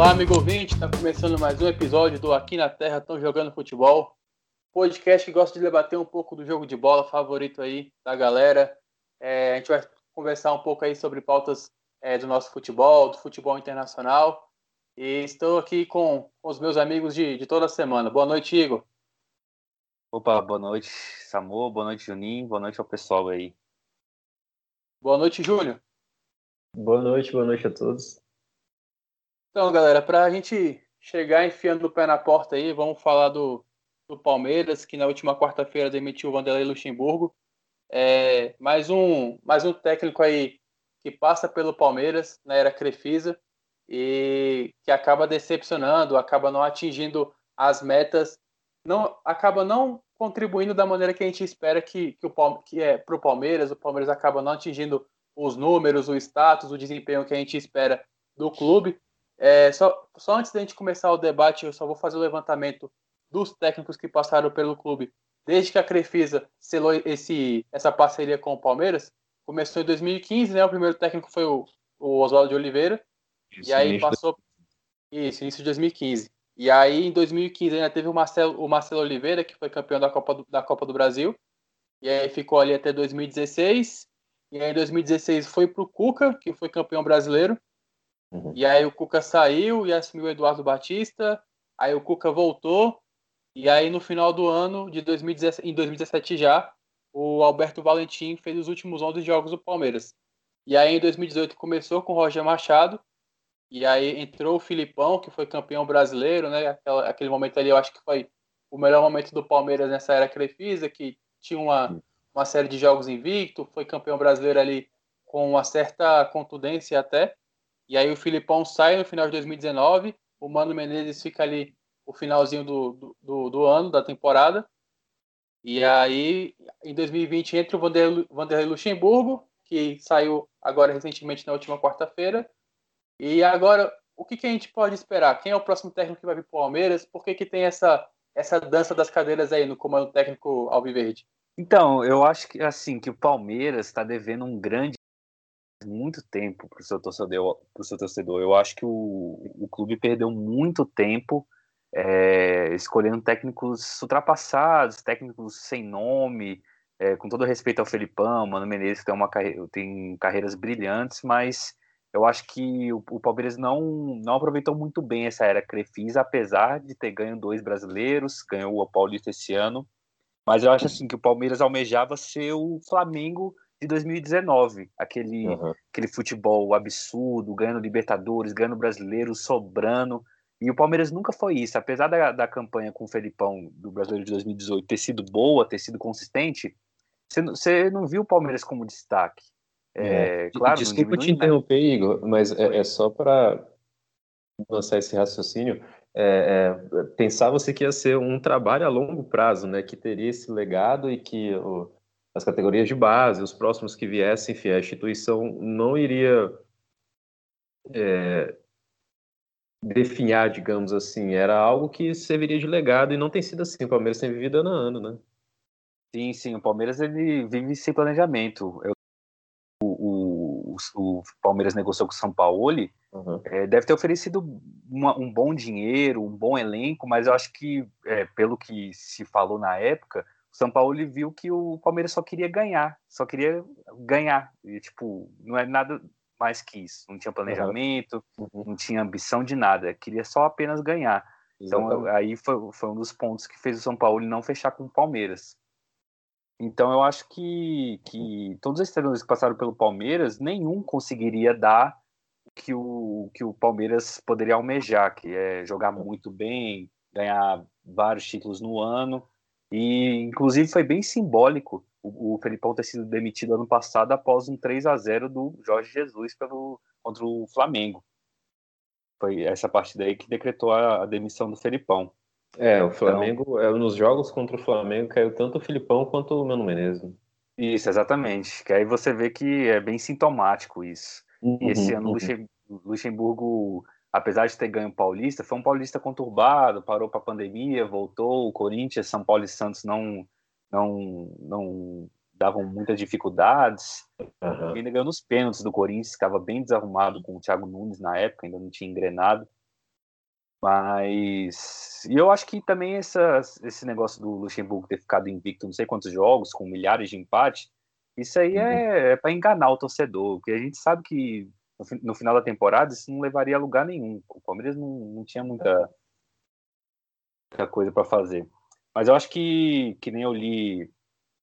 Olá, amigo ouvinte, está começando mais um episódio do Aqui na Terra Estão Jogando Futebol, podcast que gosta de debater um pouco do jogo de bola favorito aí da galera. É, a gente vai conversar um pouco aí sobre pautas é, do nosso futebol, do futebol internacional. E estou aqui com, com os meus amigos de, de toda semana. Boa noite, Igor. Opa, boa noite, Samu, boa noite, Juninho, boa noite ao pessoal aí. Boa noite, Júlio. Boa noite, boa noite a todos. Então, galera, para a gente chegar enfiando o pé na porta aí, vamos falar do, do Palmeiras, que na última quarta-feira demitiu o Vanderlei Luxemburgo. É, mais, um, mais um técnico aí que passa pelo Palmeiras na era Crefisa e que acaba decepcionando, acaba não atingindo as metas, não acaba não contribuindo da maneira que a gente espera que, que, o, que é para o Palmeiras. O Palmeiras acaba não atingindo os números, o status, o desempenho que a gente espera do clube. É, só, só antes da gente começar o debate, eu só vou fazer o levantamento dos técnicos que passaram pelo clube desde que a Crefisa selou esse, essa parceria com o Palmeiras. Começou em 2015, né? O primeiro técnico foi o, o Oswaldo de Oliveira. Isso, e aí passou. Isso, início de 2015. E aí, em 2015, ainda teve o Marcelo, o Marcelo Oliveira, que foi campeão da Copa do, da Copa do Brasil. E aí ficou ali até 2016. E aí, em 2016, foi para o Cuca, que foi campeão brasileiro. Uhum. E aí o Cuca saiu e assumiu o Eduardo Batista. Aí o Cuca voltou. E aí no final do ano, de 2017, em 2017 já, o Alberto Valentim fez os últimos 11 jogos do Palmeiras. E aí em 2018 começou com o Roger Machado. E aí entrou o Filipão, que foi campeão brasileiro, né? Aquela, aquele momento ali eu acho que foi o melhor momento do Palmeiras nessa era Crefisa, que tinha uma, uma série de jogos invicto, foi campeão brasileiro ali com uma certa contundência até. E aí o Filipão sai no final de 2019, o Mano Menezes fica ali o finalzinho do, do, do ano, da temporada. E aí, em 2020, entra o Vanderlei, Luxemburgo, que saiu agora recentemente na última quarta-feira. E agora, o que, que, a gente pode esperar? Quem é o próximo técnico que vai vir para o Palmeiras? Por que, que tem essa, essa dança das cadeiras aí no comando técnico Alviverde? Então, eu acho que assim que o Palmeiras está devendo um grande muito tempo para o seu torcedor. Pro seu torcedor. Eu acho que o, o clube perdeu muito tempo é, escolhendo técnicos ultrapassados, técnicos sem nome, é, com todo respeito ao Felipão, Mano Menezes tem, uma tem carreiras brilhantes, mas eu acho que o, o, Palmeiras não, não aproveitou muito bem essa era Crefisa, apesar de ter ganho dois brasileiros, ganhou o Paulista esse ano, mas eu acho assim que o Palmeiras almejava ser o Flamengo de 2019, aquele, uhum. aquele futebol absurdo, ganhando Libertadores, ganhando Brasileiro, sobrando. E o Palmeiras nunca foi isso. Apesar da, da campanha com o Felipão do Brasileiro de 2018 ter sido boa, ter sido consistente, você não viu o Palmeiras como destaque. É, é. Claro, Desculpa te interromper, Igor, mas é, é só para lançar esse raciocínio. É, é, pensava você que ia ser um trabalho a longo prazo, né? Que teria esse legado e que o, as categorias de base, os próximos que viessem, enfim, a instituição não iria é, definhar, digamos assim, era algo que serviria de legado e não tem sido assim. O Palmeiras tem vivido ano a ano, né? Sim, sim. O Palmeiras ele vive sem planejamento. Eu, o, o, o, Palmeiras negociou com o São Paulo, uhum. é, deve ter oferecido uma, um bom dinheiro, um bom elenco, mas eu acho que, é, pelo que se falou na época, o São Paulo viu que o Palmeiras só queria ganhar, só queria ganhar. E, tipo, não é nada mais que isso. Não tinha planejamento, uhum. não tinha ambição de nada, queria só apenas ganhar. Então, Exatamente. Então, aí foi, foi um dos pontos que fez o São Paulo não fechar com o Palmeiras. Então, eu acho que, que todos os treinadores que passaram pelo Palmeiras, nenhum conseguiria dar que o que o Palmeiras poderia almejar, que é jogar muito bem, ganhar vários títulos no ano e, inclusive, foi bem simbólico o, o Felipão ter sido demitido ano passado após um 3 a 0 do Jorge Jesus pelo, contra o Flamengo. Foi essa partida aí que decretou a, a demissão do Felipão. É, o Flamengo, então, é, nos jogos contra o Flamengo, caiu tanto o Filipão quanto o Mano Menezes. Isso, exatamente. Que aí você vê que é bem sintomático isso. Uhum, e esse ano uhum. Luxemburgo apesar de ter ganho o Paulista, foi um Paulista conturbado, parou para a pandemia, voltou, o Corinthians, São Paulo e Santos não não não davam muitas dificuldades. Uhum. Ainda ganhou nos pênaltis do Corinthians, estava bem desarrumado com o Thiago Nunes na época, ainda não tinha engrenado. Mas. E eu acho que também essa, esse negócio do Luxemburgo ter ficado invicto não sei quantos jogos, com milhares de empates, isso aí uhum. é, é para enganar o torcedor, porque a gente sabe que no, no, final da temporada isso não levaria a lugar nenhum. O Palmeiras não, não tinha muita, muita coisa para fazer. Mas eu acho que, que nem eu li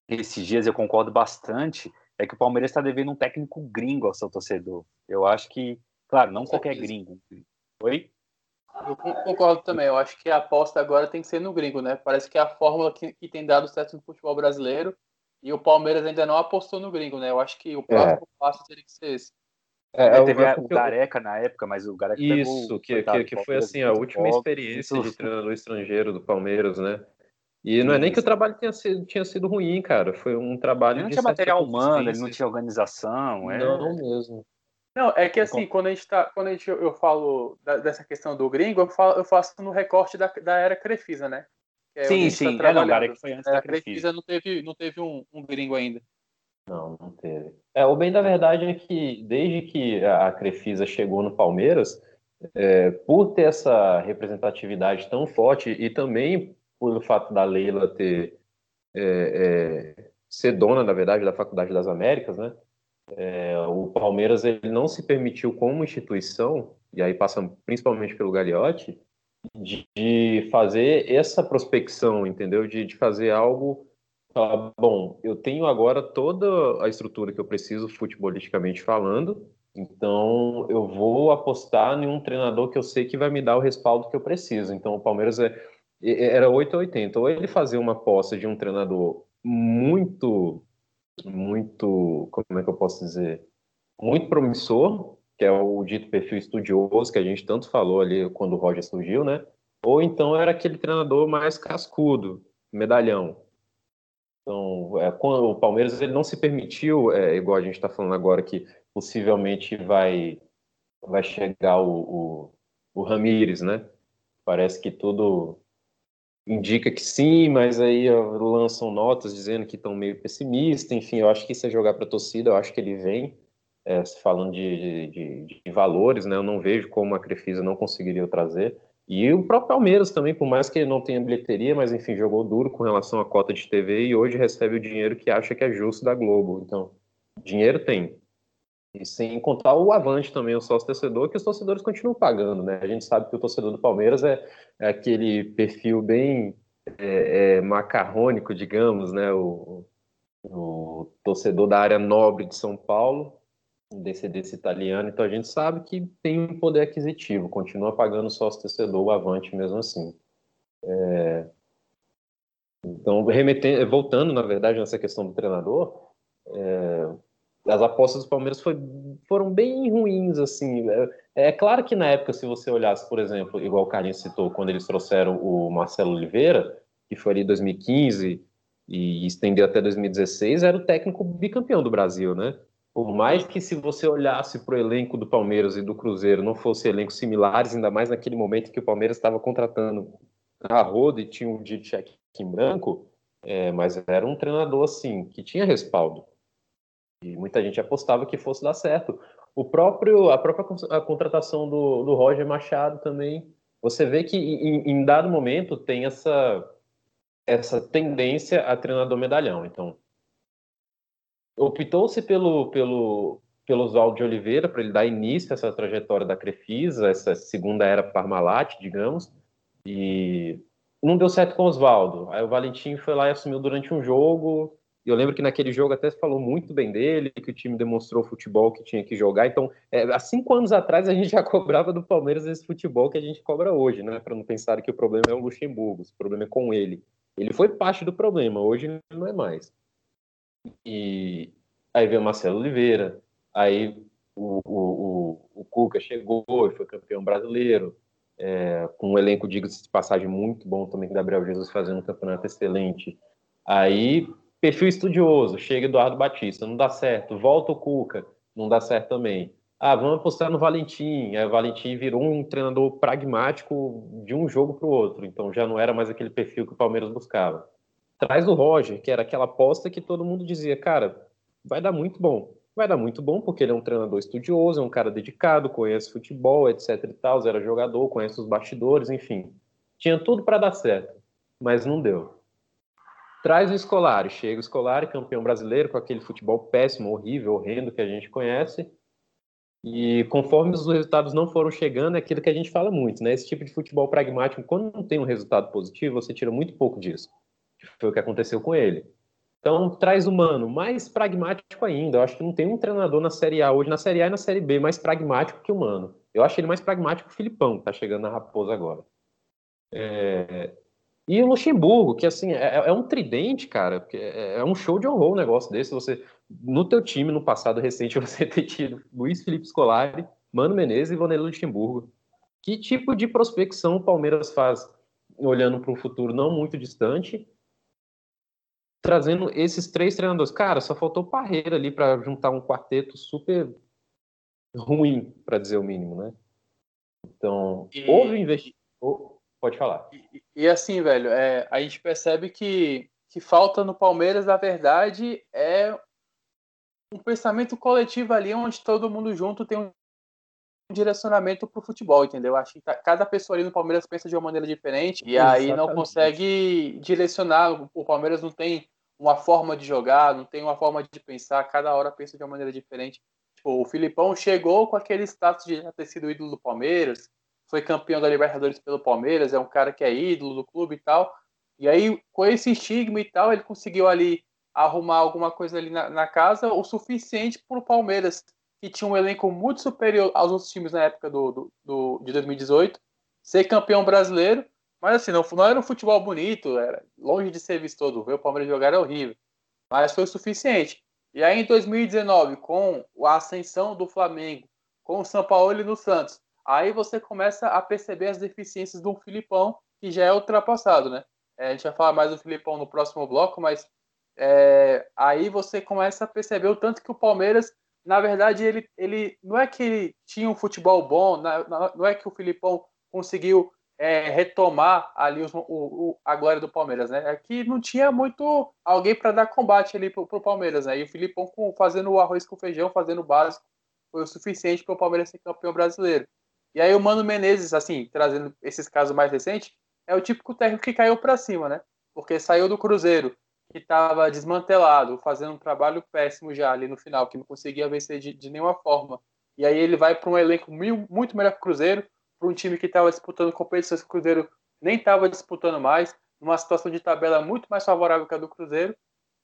esses dias, eu concordo bastante, é que o Palmeiras está devendo um técnico gringo ao seu torcedor. Eu acho que, claro, não qualquer gringo. Oi? Eu concordo também. Eu acho que a aposta agora tem que ser no gringo, né? Parece que é a fórmula que, que tem dado certo no futebol brasileiro e o Palmeiras ainda não apostou no gringo, né? Eu acho que o próximo é. passo teria que ser esse. É, é, teve o, o Gareca na época, mas o Gareca Isso, que, que, que foi assim a última experiência de treinador estrangeiro do Palmeiras, né? E não é nem que o trabalho tinha sido, tinha sido ruim, cara. Foi um trabalho. Ele não tinha material humano, ele não tinha organização. É... Não mesmo. Não, é que assim, quando a gente tá. Quando a gente, eu falo da, dessa questão do gringo, eu, falo, eu faço no recorte da, da era Crefisa, né? É sim, sim. Tá é, não, cara, que foi antes é, da Crefisa. Crefisa não teve, não teve um, um gringo ainda. Não, não teve. É, o bem da verdade é que desde que a Crefisa chegou no Palmeiras, é, por ter essa representatividade tão forte e também pelo fato da Leila ter é, é, ser dona, na verdade, da Faculdade das Américas, né? É, o Palmeiras ele não se permitiu como instituição, e aí passa principalmente pelo Gagliotti, de, de fazer essa prospecção, entendeu? De, de fazer algo, falar, bom, eu tenho agora toda a estrutura que eu preciso futebolisticamente falando, então eu vou apostar em um treinador que eu sei que vai me dar o respaldo que eu preciso. Então o Palmeiras é era 8 ou 80. Ou ele fazia uma aposta de um treinador muito, muito, como é que eu posso dizer? Muito promissor, que é o dito perfil estudioso que a gente tanto falou ali quando o Roger surgiu, né? Ou então era aquele treinador mais cascudo, medalhão. Então, é, o Palmeiras ele não se permitiu, é, igual a gente está falando agora, que possivelmente vai, vai chegar o, o, o Ramires, né? Parece que tudo indica que sim, mas aí lançam notas dizendo que estão meio pessimistas. Enfim, eu acho que isso é jogar para a torcida. Eu acho que ele vem é, falando de, de, de, valores, né? Eu não vejo como a Crefisa não conseguiria trazer. E o próprio Palmeiras também, por mais que ele não tenha bilheteria, mas enfim, jogou duro com relação à cota de TV e hoje recebe o dinheiro que acha que é justo da Globo. Então, dinheiro tem. E sem contar o avante também, o sócio torcedor, que os torcedores continuam pagando, né? A gente sabe que o torcedor do Palmeiras é, é aquele perfil bem é, é, macarrônico, digamos, né? O, o, torcedor da área nobre de São Paulo, descendência italiana, então a gente sabe que tem um poder aquisitivo, continua pagando sócio torcedor, o avante mesmo assim. É... Então, remetendo, voltando, na verdade, nessa questão do treinador, é, as apostas do Palmeiras foi, foram bem ruins, assim. É, é, claro que na época, se você olhasse, por exemplo, igual o Carlinhos citou, quando eles trouxeram o Marcelo Oliveira, que foi ali 2015 e estendeu até 2016, era o técnico bicampeão do Brasil, né? Por mais que se você olhasse para o elenco do Palmeiras e do Cruzeiro não fosse elencos similares, ainda mais naquele momento que o Palmeiras estava contratando a roda e tinha um dia de cheque em branco, é, mas era um treinador assim que tinha respaldo. E muita gente apostava que fosse dar certo. O próprio, a própria a contratação do, do Roger Machado também, você vê que em, em dado momento tem essa, essa tendência a treinador medalhão. Então, optou-se pelo, pelo, pelo Oswaldo de Oliveira para ele dar início a essa trajetória da Crefisa, essa segunda era Parmalat, digamos, e não deu certo com o Oswaldo. Aí o Valentim foi lá e assumiu durante um jogo, eu lembro que naquele jogo até falou muito bem dele, que o time demonstrou o futebol que tinha que jogar. Então, é, há cinco anos atrás a gente já cobrava do Palmeiras esse futebol que a gente cobra hoje, né? Para não pensar que o problema é o Luxemburgo, o problema é com ele. Ele foi parte do problema, hoje não é mais. E aí veio o Marcelo Oliveira, aí o, o, o, o Cuca chegou e foi campeão brasileiro, é, com um elenco, diga-se de passagem, muito bom também, Gabriel Jesus fazendo um campeonato excelente. Aí Perfil estudioso, chega Eduardo Batista, não dá certo. Volta o Cuca, não dá certo também. Ah, vamos apostar no Valentim. Aí o Valentim virou um treinador pragmático de um jogo para o outro. Então já não era mais aquele perfil que o Palmeiras buscava. Traz o Roger, que era aquela aposta que todo mundo dizia, cara, vai dar muito bom. vai dar muito bom, porque ele é um treinador estudioso, é um cara dedicado, conhece futebol, etc e tal, era jogador, conhece os bastidores, enfim. Tinha tudo para dar certo, mas não deu. Traz o Scolari, chega o Scolari, campeão brasileiro, com aquele futebol péssimo, horrível, horrendo que a gente conhece, e conforme os resultados não foram chegando, é aquilo que a gente fala muito, né? Esse tipo de futebol pragmático, quando não tem um resultado positivo, você tira muito pouco disso. Foi o que aconteceu com ele. Então, traz o Mano, mais pragmático ainda. Eu acho que não tem um treinador na Série A hoje, na Série A e na Série B, mais pragmático que o Mano. Eu acho ele mais pragmático que o Filipão, que tá chegando na Raposa agora. É... E o Luxemburgo, que assim, é, é um tridente, cara, é, é um show de horror um negócio desse. Você, no teu time, no passado recente, você ter tido Luiz Felipe Scolari, Mano Menezes e Vanderlei Luxemburgo. Que tipo de prospecção o Palmeiras faz olhando para um futuro não muito distante trazendo esses três treinadores. Cara, só faltou Parreira ali para juntar um quarteto super ruim, para dizer o mínimo, né? Então, e... houve investimento. Pode falar. E, e, assim, velho, é, a gente percebe que, que falta no Palmeiras, na verdade, é um pensamento coletivo ali, onde todo mundo junto tem um direcionamento para o futebol, entendeu? Acho que cada pessoa ali no Palmeiras pensa de uma maneira diferente e Exatamente. aí não consegue direcionar. O Palmeiras não tem uma forma de jogar, não tem uma forma de pensar, cada hora pensa de uma maneira diferente. Tipo, o Filipão chegou com aquele status de já ter sido ídolo do Palmeiras, foi campeão da Libertadores pelo Palmeiras, é um cara que é ídolo do clube e tal. E aí, com esse estigma e tal, ele conseguiu ali arrumar alguma coisa ali na, na casa, o suficiente para o Palmeiras que tinha um elenco muito superior aos outros times na época do, do, do, de 2018, ser campeão brasileiro, mas assim, não, não era um futebol bonito, era longe de ser vistoso, ver o Palmeiras jogar era horrível, mas foi o suficiente. E aí em 2019, com a ascensão do Flamengo, com o São Paulo e no Santos, aí você começa a perceber as deficiências do Filipão, que já é ultrapassado, né? É, a gente vai falar mais do Filipão no próximo bloco, mas é, aí você começa a perceber o tanto que o Palmeiras na verdade, ele, ele não é que ele tinha um futebol bom, não é que o Filipão conseguiu é, retomar ali os, o, o, a glória do Palmeiras, né? É que não tinha muito alguém para dar combate ali pro, pro Palmeiras, né? E o Filipão com, fazendo o arroz com feijão, fazendo o básico, foi o suficiente para o Palmeiras ser campeão brasileiro. E aí o Mano Menezes, assim, trazendo esses casos mais recentes, é o típico técnico que caiu para cima, né? Porque saiu do Cruzeiro, que estava desmantelado, fazendo um trabalho péssimo já ali no final, que não conseguia vencer de, de nenhuma forma. E aí ele vai para um elenco mil, muito melhor que o Cruzeiro, para um time que estava disputando competições que o Cruzeiro nem estava disputando mais, numa situação de tabela muito mais favorável que a do Cruzeiro.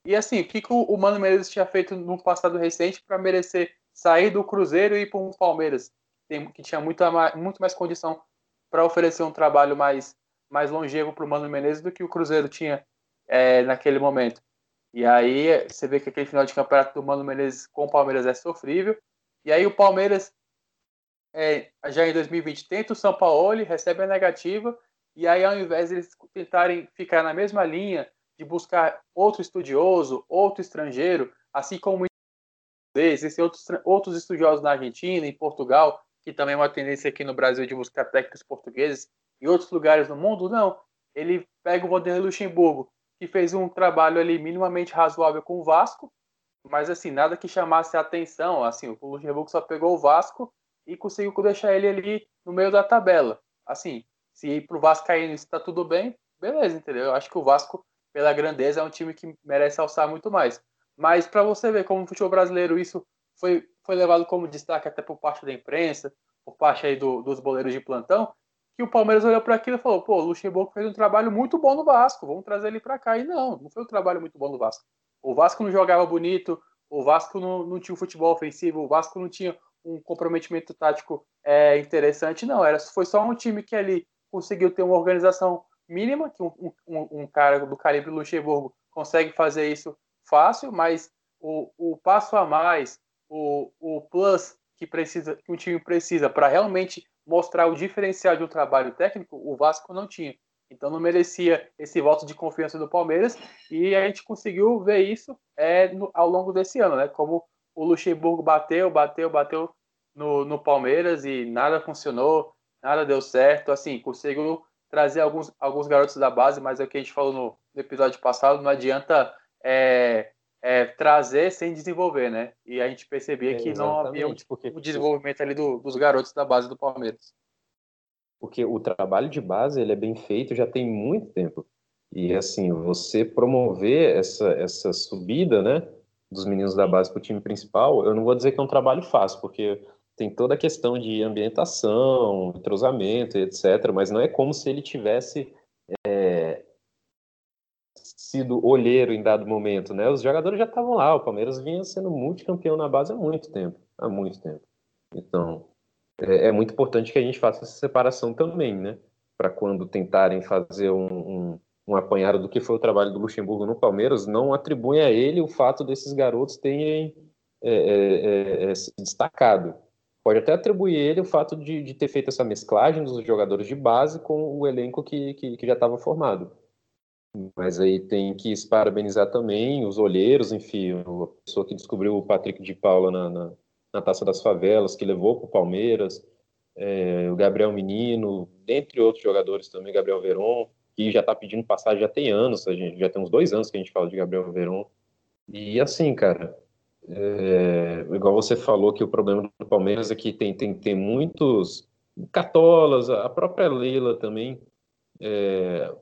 E assim, o que, que o Mano Menezes tinha feito no passado recente para merecer sair do Cruzeiro e ir para um Palmeiras, que tinha muito, muito mais condição para oferecer um trabalho mais, mais longevo para o Mano Menezes do que o Cruzeiro tinha é, naquele momento. E aí você vê que aquele final de campeonato do Mano Menezes com o Palmeiras é sofrível. E aí o Palmeiras, é, já em 2020, tenta o São Paulo, recebe a negativa. E aí, ao invés de eles tentarem ficar na mesma linha de buscar outro estudioso, outro estrangeiro, assim como existem outros, outros estudiosos na Argentina, em Portugal, que também é uma tendência aqui no Brasil de buscar técnicos portugueses, em outros lugares no mundo, não. Ele pega o Vanderlei Luxemburgo, que fez um trabalho ali minimamente razoável com o Vasco, mas assim, nada que chamasse a atenção, assim, o Luxemburgo só pegou o Vasco e conseguiu deixar ele ali no meio da tabela. Assim, se para o Vasco cair isso tá tudo bem, beleza, entendeu? Eu acho que o Vasco, pela grandeza, é um time que merece alçar muito mais. Mas para você ver como no futebol brasileiro isso foi, foi levado como destaque até por parte da imprensa, por parte aí do, dos boleiros de plantão, que o Palmeiras olhou para aquilo e falou: pô, o Luxemburgo fez um trabalho muito bom no Vasco, vamos trazer ele para cá. E não, não foi um trabalho muito bom no Vasco. O Vasco não jogava bonito, o Vasco não, não tinha um futebol ofensivo, o Vasco não tinha um comprometimento tático é, interessante, não. Era, foi só um time que ali conseguiu ter uma organização mínima, que um, um, um cara do calibre Luxemburgo consegue fazer isso fácil, mas o, o passo a mais, o, o plus que precisa que um time precisa para realmente mostrar o diferencial de um trabalho técnico, o Vasco não tinha. Então não merecia esse voto de confiança do Palmeiras e a gente conseguiu ver isso é, no, ao longo desse ano, né? Como o Luxemburgo bateu, bateu, bateu no, no Palmeiras e nada funcionou, nada deu certo. Assim, conseguiu trazer alguns, alguns garotos da base, mas é o que a gente falou no, no episódio passado, não adianta é, é, trazer sem desenvolver, né? E a gente percebia que não havia um, porque... o desenvolvimento ali do, dos garotos da base do Palmeiras. Porque o trabalho de base ele é bem feito já tem muito tempo. E assim, você promover essa, essa subida, né, dos meninos da base para o time principal, eu não vou dizer que é um trabalho fácil, porque tem toda a questão de ambientação, entrosamento, etc. Mas não é como se ele tivesse é, sido olheiro em dado momento, né? Os jogadores já estavam lá, o Palmeiras vinha sendo multicampeão na base há muito tempo, há muito tempo. Então, é, é muito importante que a gente faça essa separação também, né? Para quando tentarem fazer um, um, um apanhado do que foi o trabalho do Luxemburgo no Palmeiras, não atribuem a ele o fato desses garotos terem é, é, é, é se destacado. Pode até atribuir ele o fato de, de, ter feito essa mesclagem dos jogadores de base com o elenco que, que, que já estava formado mas aí tem que parabenizar também os olheiros, enfim, a pessoa que descobriu o Patrick de Paula na, na, na Taça das Favelas, que levou para o Palmeiras, é, o Gabriel Menino, dentre outros jogadores também, Gabriel Veron, que já está pedindo passagem já tem anos, a gente já tem uns dois anos que a gente fala de Gabriel Veron. E assim, cara, é, igual você falou que o problema do Palmeiras é que tem, tem, tem muitos catolas, a própria Leila também, é,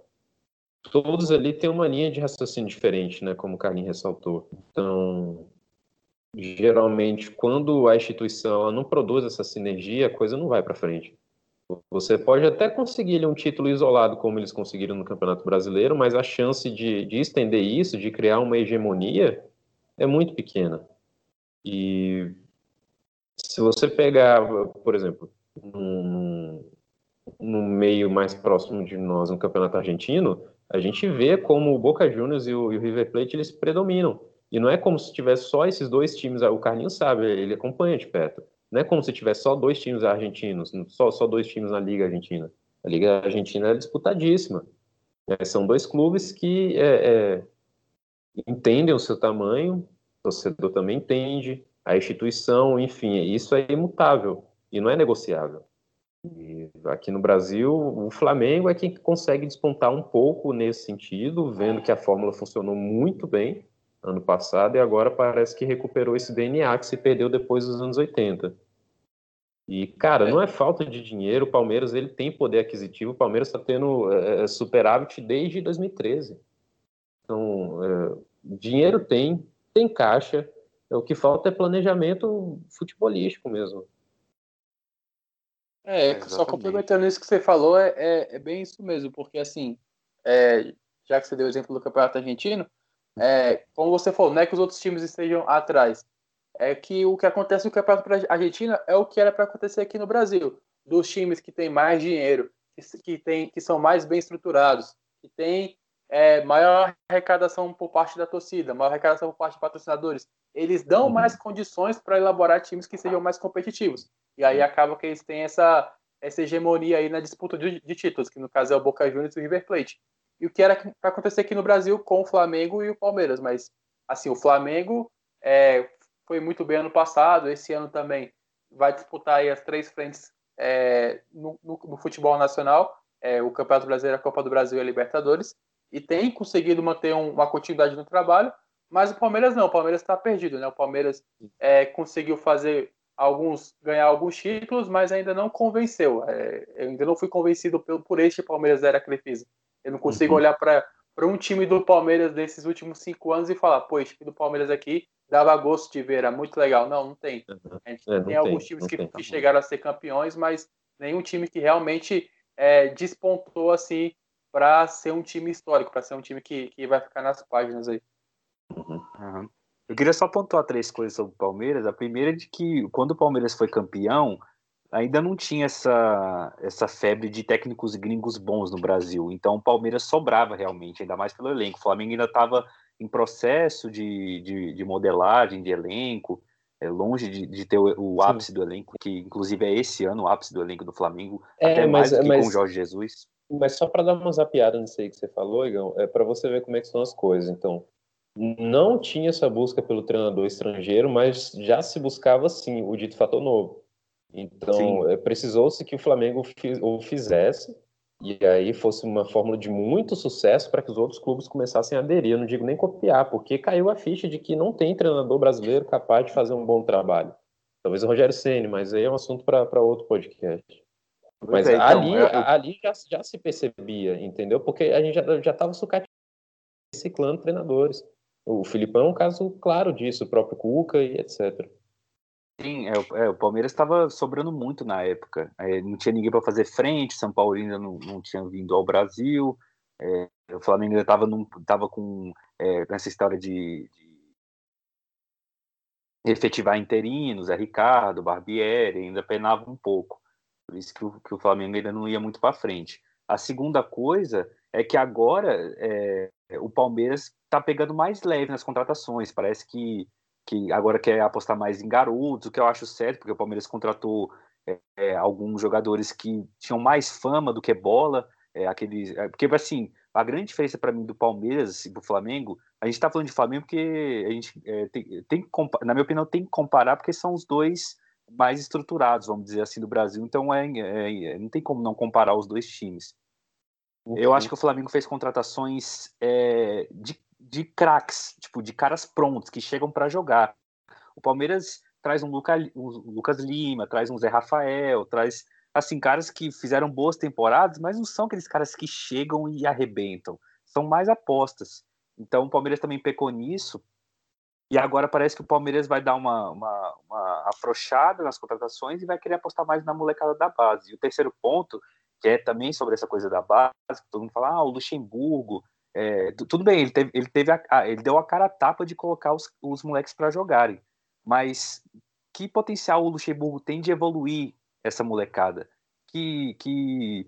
todos ali têm uma linha de raciocínio diferente, né? Como o Carlinhos ressaltou. Então, geralmente, quando a instituição não produz essa sinergia, a coisa não vai para frente. Você pode até conseguir um título isolado, como eles conseguiram no Campeonato Brasileiro, mas a chance de, de estender isso, de criar uma hegemonia, é muito pequena. E se você pegar, por exemplo, no meio mais próximo de nós, no Campeonato Argentino, a gente vê como o Boca Juniors e o, e o River Plate eles predominam. E não é como se tivesse só esses dois times, o Carlinhos sabe, ele acompanha de perto. Não é como se tivesse só dois times argentinos, só, só dois times na Liga Argentina. A Liga Argentina é disputadíssima. É, são dois clubes que é, é, entendem o seu tamanho, o torcedor também entende, a instituição, enfim, isso é imutável e não é negociável. E aqui no Brasil, o Flamengo é quem consegue despontar um pouco nesse sentido, vendo que a fórmula funcionou muito bem ano passado e agora parece que recuperou esse DNA que se perdeu depois dos anos 80. E, cara, não é falta de dinheiro, o Palmeiras ele tem poder aquisitivo, o Palmeiras está tendo é, é superávit desde 2013. Então, é, dinheiro tem, tem caixa, é, o que falta é planejamento futebolístico mesmo. É, é só complementando isso que você falou, é, é, é bem isso mesmo, porque assim, é, já que você deu o exemplo do Campeonato Argentino, é, como você falou, não é que os outros times estejam atrás, é que o que acontece no Campeonato Argentino é o que era para acontecer aqui no Brasil, dos times que têm mais dinheiro, que, tem, que são mais bem estruturados, que têm é, maior arrecadação por parte da torcida, maior arrecadação por parte de patrocinadores, eles dão uhum. mais condições para elaborar times que sejam mais competitivos. E aí acaba que eles têm essa, essa hegemonia aí na disputa de, de títulos, que no caso é o Boca Juniors e o River Plate. E o que era para acontecer aqui no Brasil com o Flamengo e o Palmeiras, mas assim, o Flamengo é, foi muito bem ano passado, esse ano também vai disputar as três frentes é, no, no, no, futebol nacional, é, o Campeonato Brasileiro, a Copa do Brasil e a Libertadores, e tem conseguido manter um, uma continuidade no trabalho, mas o Palmeiras não, o Palmeiras está perdido, né? O Palmeiras é, conseguiu fazer alguns ganhar alguns títulos, mas ainda não convenceu. É, eu ainda não fui convencido por, por este Palmeiras era Crefisa. Eu não consigo uhum. olhar para um time do Palmeiras desses últimos cinco anos e falar, pô, esse time do Palmeiras aqui dava gosto de ver, era muito legal. Não, não tem. Uhum. A gente é, tem, tem alguns times que, tem, que, chegaram a ser campeões, mas nenhum time que realmente é, despontou assim para ser um time histórico, para ser um time que, que vai ficar nas páginas aí. Uhum. Eu queria só pontuar três coisas sobre o Palmeiras. A primeira é de que quando o Palmeiras foi campeão, ainda não tinha essa, essa febre de técnicos gringos bons no Brasil. Então o Palmeiras sobrava realmente, ainda mais pelo elenco. O Flamengo ainda estava em processo de, de, de, modelagem de elenco, é, longe de, de ter o, o ápice do elenco, que inclusive é esse ano o ápice do elenco do Flamengo, é, até mais mas, que mas, com o Jorge Jesus. Mas só para dar uma zapiada nisso aí que você falou, Igão, é para você ver como é que são as coisas. Então, não tinha essa busca pelo treinador estrangeiro, mas já se buscava sim o dito fator novo. Então, é, precisou-se que o Flamengo o fizesse e aí fosse uma fórmula de muito sucesso para que os outros clubes começassem a aderir. Eu não digo nem copiar, porque caiu a ficha de que não tem treinador brasileiro capaz de fazer um bom trabalho. Talvez o Rogério Ceni, mas aí é um assunto para outro podcast. Mas é, então, ali, é... ali já, já se percebia, entendeu? Porque a gente já estava sucateando, reciclando treinadores. O Filipão é um caso claro disso, o próprio Cuca e etc. Sim, é, é, o Palmeiras estava sobrando muito na época. É, não tinha ninguém para fazer frente, São Paulo ainda não, não tinha vindo ao Brasil, é, o Flamengo ainda estava com é, essa história de, de, efetivar interinos, é Ricardo, Barbieri, ainda penava um pouco. Por isso que o, que o Flamengo ainda não ia muito para frente. A segunda coisa é que agora é, o Palmeiras está pegando mais leve nas contratações. Parece que que agora quer apostar mais em garotos, o que eu acho certo, porque o Palmeiras contratou é, é, alguns jogadores que tinham mais fama do que bola, é, aqueles, é, porque assim, a grande diferença para mim do Palmeiras e assim, do Flamengo, a gente está falando de Flamengo porque a gente é, tem, tem na minha opinião, tem que comparar porque são os dois mais estruturados, vamos dizer assim, do Brasil, então é, é não tem como não comparar os dois times. Uhum. Eu acho que o Flamengo fez contratações de de craques, tipo, de caras prontos, que chegam para jogar. O Palmeiras traz um, Luca, um, Lucas Lima, traz um Zé Rafael, traz, assim, caras que fizeram boas temporadas, mas não são aqueles caras que chegam e arrebentam. São mais apostas. Então o Palmeiras também pecou nisso. E agora parece que o Palmeiras vai dar uma, uma, uma afrouxada nas contratações e vai querer apostar mais na molecada da base. E o terceiro ponto, que é também sobre essa coisa da base, todo mundo fala, ah, o Luxemburgo, é, tudo bem, ele, teve, ele, teve a, ele deu a cara a tapa de colocar os, os moleques para jogarem, mas que potencial o Luxemburgo tem de evoluir essa molecada? Que, que,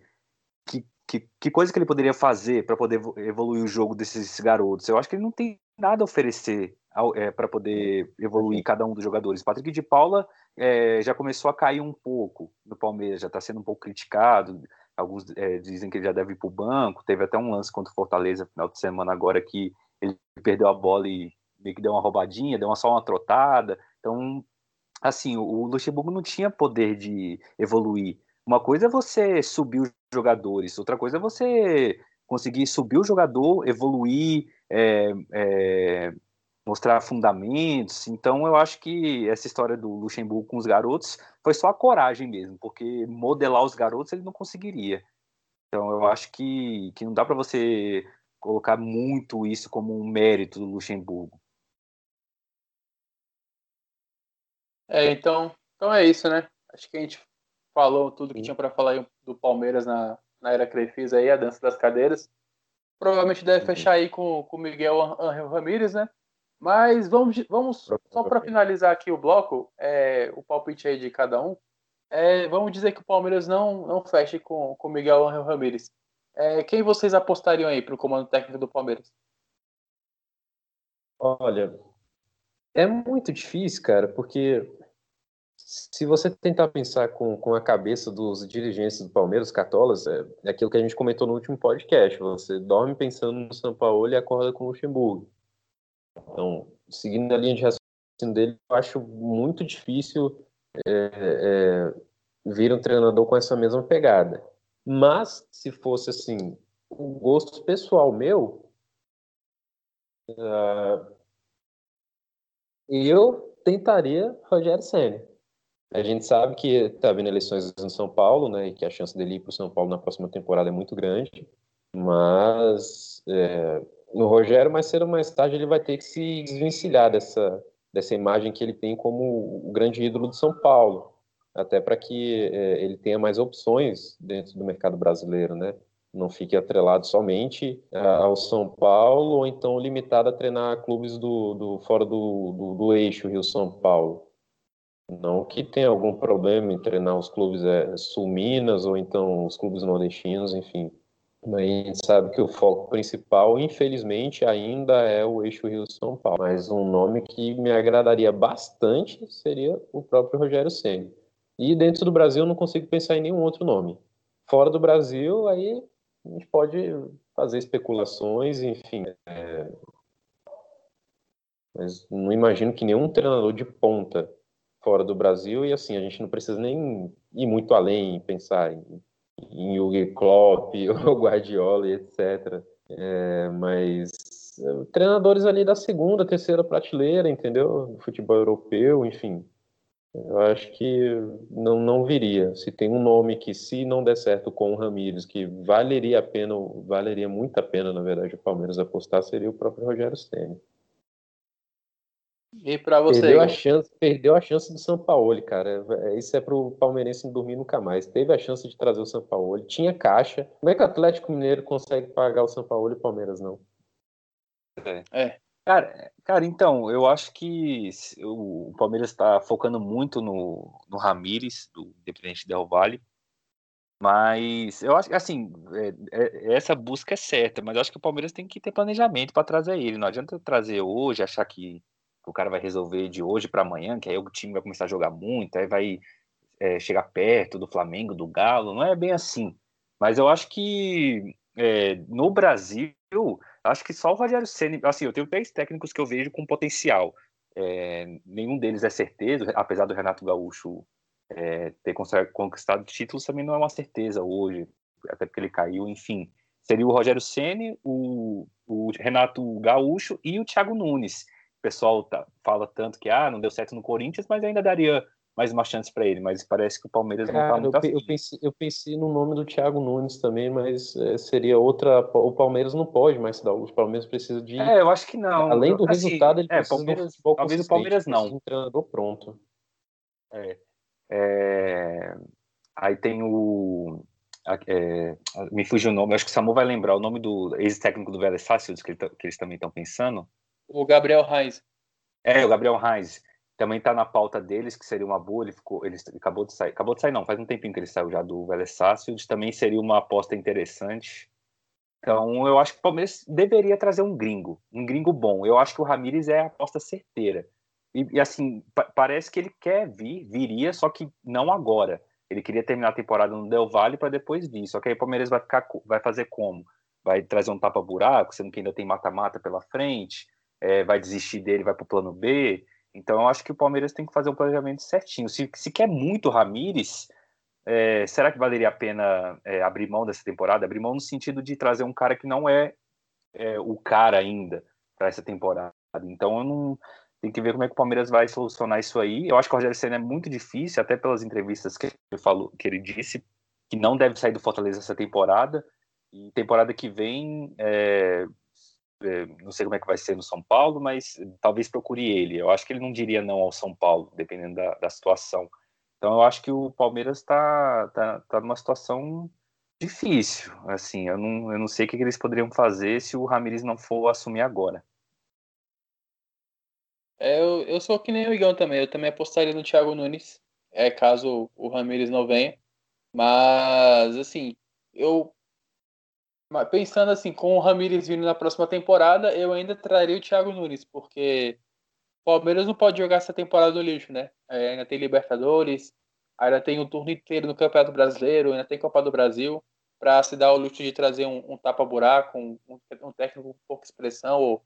que, que, que coisa que ele poderia fazer para poder evoluir o jogo desses garotos? Eu acho que ele não tem nada a oferecer é, para poder evoluir cada um dos jogadores. Patrick de Paula é, já começou a cair um pouco no Palmeiras, já está sendo um pouco criticado Alguns é, dizem que ele já deve ir para o banco. Teve até um lance contra o Fortaleza final de semana agora que ele perdeu a bola e meio que deu uma roubadinha, deu uma, só uma trotada. Então, assim, o Luxemburgo não tinha poder de evoluir. Uma coisa é você subir os jogadores, outra coisa é você conseguir subir o jogador, evoluir, é, é, mostrar fundamentos. Então, eu acho que essa história do Luxemburgo com os garotos foi só a coragem mesmo, porque modelar os garotos ele não conseguiria. Então, eu acho que, que não dá para você colocar muito isso como um mérito do Luxemburgo. É, então, então é isso, né? Acho que a gente falou tudo que tinha para falar do Palmeiras na, na era Crefisa aí, a dança das cadeiras. Provavelmente deve uhum. fechar aí com o Miguel Angel Ramírez, né? Mas vamos, vamos só para finalizar aqui o bloco, é, o palpite aí de cada um. É, vamos dizer que o Palmeiras não, não feche com o Miguel Angel Ramírez. É, quem vocês apostariam aí para o comando técnico do Palmeiras? Olha, é muito difícil, cara, porque se você tentar pensar com, com a cabeça dos dirigentes do Palmeiras, Catolas, é, é aquilo que a gente comentou no último podcast. Você dorme pensando no São Paulo e acorda com o Luxemburgo. Então, seguindo a linha de raciocínio dele, eu acho muito difícil é, é, vir um treinador com essa mesma pegada. Mas, se fosse assim, o gosto pessoal meu, uh, eu tentaria Rogério Senna. A gente sabe que está vindo eleições no São Paulo, né, e que a chance dele ir para o São Paulo na próxima temporada é muito grande, mas é, no Rogério, mais cedo mais tarde, ele vai ter que se desvencilhar dessa, dessa imagem que ele tem como o grande ídolo de São Paulo, até para que é, ele tenha mais opções dentro do mercado brasileiro, né? Não fique atrelado somente ao São Paulo ou então limitado a treinar clubes do, do fora do, do, do eixo Rio-São Paulo. Não que tenha algum problema em treinar os clubes é, sul-minas ou então os clubes nordestinos, enfim a gente sabe que o foco principal, infelizmente, ainda é o eixo Rio-São Paulo. Mas um nome que me agradaria bastante seria o próprio Rogério Ceni. E dentro do Brasil eu não consigo pensar em nenhum outro nome. Fora do Brasil, aí a gente pode fazer especulações, enfim. É... Mas não imagino que nenhum treinador de ponta fora do Brasil, e assim, a gente não precisa nem ir muito além, pensar em em Jürgen Klopp, o Guardiola, etc. É, mas é, treinadores ali da segunda, terceira prateleira, entendeu? Futebol europeu, enfim. Eu acho que não, não viria. Se tem um nome que, se não der certo com o Ramires, que valeria a pena, valeria muito a pena, na verdade, o Palmeiras apostar, seria o próprio Rogério Ceni. E para você? Perdeu a, chance, perdeu a chance do São Paulo, cara. É, isso é para o palmeirense não dormir nunca mais. Teve a chance de trazer o São Paulo, tinha caixa. Como é que o Atlético Mineiro consegue pagar o São Paulo e o Palmeiras não? É. é. Cara, cara, então, eu acho que o Palmeiras está focando muito no, no Ramires, do Independente Del Vale. Mas eu acho que, assim, é, é, essa busca é certa, mas eu acho que o Palmeiras tem que ter planejamento para trazer ele. Não adianta trazer hoje, achar que que o cara vai resolver de hoje para amanhã, que aí o time vai começar a jogar muito, aí vai é, chegar perto do Flamengo, do Galo, não é bem assim. Mas eu acho que é, no Brasil, acho que só o Rogério Ceni, assim, eu tenho três técnicos que eu vejo com potencial. É, nenhum deles é certeza, apesar do Renato Gaúcho é, ter conquistado títulos, também não é uma certeza hoje, até porque ele caiu, enfim. Seria o Rogério Ceni, o, o Renato Gaúcho e o Thiago Nunes pessoal tá, fala tanto que ah, não deu certo no Corinthians, mas ainda daria mais uma chance para ele. Mas parece que o Palmeiras Cara, não tá muito eu, eu pensei, eu pensei no nome do Thiago Nunes também, mas é, seria outra. O Palmeiras não pode mais se dar. O Palmeiras precisa de. É, eu acho que não. Além do assim, resultado, ele é, precisa Palmeiras, talvez o Palmeiras não. Um treinador pronto. É, é, aí tem o. É, me fugiu o nome, acho que o Samu vai lembrar o nome do ex-técnico do Vélez Sácios, que, ele, que eles também estão pensando. O Gabriel Reis. É, o Gabriel Reis. Também está na pauta deles, que seria uma boa. Ele ficou, ele acabou de sair. Acabou de sair, não, faz um tempinho que ele saiu já do Vélez Sarsfield. Também seria uma aposta interessante. Então, eu acho que o Palmeiras deveria trazer um gringo, um gringo bom. Eu acho que o Ramires é a aposta certeira. E, e assim, parece que ele quer vir, viria, só que não agora. Ele queria terminar a temporada no Del Valle para depois vir. Só que aí o Palmeiras vai ficar, vai fazer como? Vai trazer um tapa-buraco, sendo que ainda tem mata-mata pela frente é, vai desistir dele, vai para o plano B. Então, eu acho que o Palmeiras tem que fazer um planejamento certinho. Se, se quer muito Ramires, é, será que valeria a pena é, abrir mão dessa temporada? Abrir mão no sentido de trazer um cara que não é, é o cara ainda para essa temporada. Então, eu não tem que ver como é que o Palmeiras vai solucionar isso aí. Eu acho que o Rogério Senna é muito difícil, até pelas entrevistas que ele falou, que ele disse que não deve sair do Fortaleza essa temporada. E temporada que vem, é, não sei como é que vai ser no São Paulo, mas talvez procure ele. Eu acho que ele não diria não ao São Paulo, dependendo da, da situação. Então eu acho que o Palmeiras está tá, tá numa situação difícil. Assim, eu não, eu não sei o que eles poderiam fazer se o Ramires não for assumir agora. É, eu, eu sou que nem o Igão também. Eu também apostaria no Thiago Nunes, é, caso o Ramires não venha. Mas, assim, eu pensando assim, com o Ramires vindo na próxima temporada, eu ainda traria o Thiago Nunes, porque o Palmeiras não pode jogar essa temporada no lixo, né? É, ainda tem Libertadores, ainda tem o turno inteiro no Campeonato Brasileiro, ainda tem Copa do Brasil, para se dar o luxo de trazer um, um tapa-buraco, um, um, técnico com pouca expressão, ou,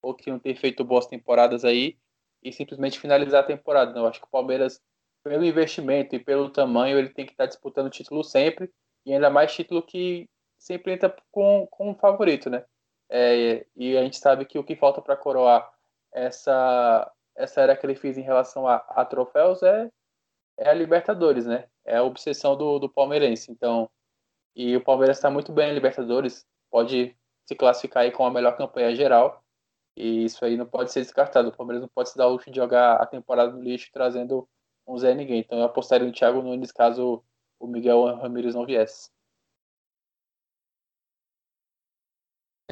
ou que não ter feito boas temporadas aí, e simplesmente finalizar a temporada. Não, eu acho que o Palmeiras, pelo investimento e pelo tamanho, ele tem que estar disputando o título sempre, e ainda mais título que sempre entra com, com um favorito, né? É, e a gente sabe que o que falta para coroar essa, essa era que ele fez em relação a, a troféus é, é a Libertadores, né? É a obsessão do, do palmeirense. Então, e o Palmeiras está muito bem na Libertadores, pode se classificar aí com a melhor campanha geral. E isso aí não pode ser descartado. O Palmeiras não pode se dar o luxo de jogar a temporada no lixo trazendo um Zé Ninguém. Então eu apostaria no Thiago Nunes caso o Miguel Ramírez não viesse.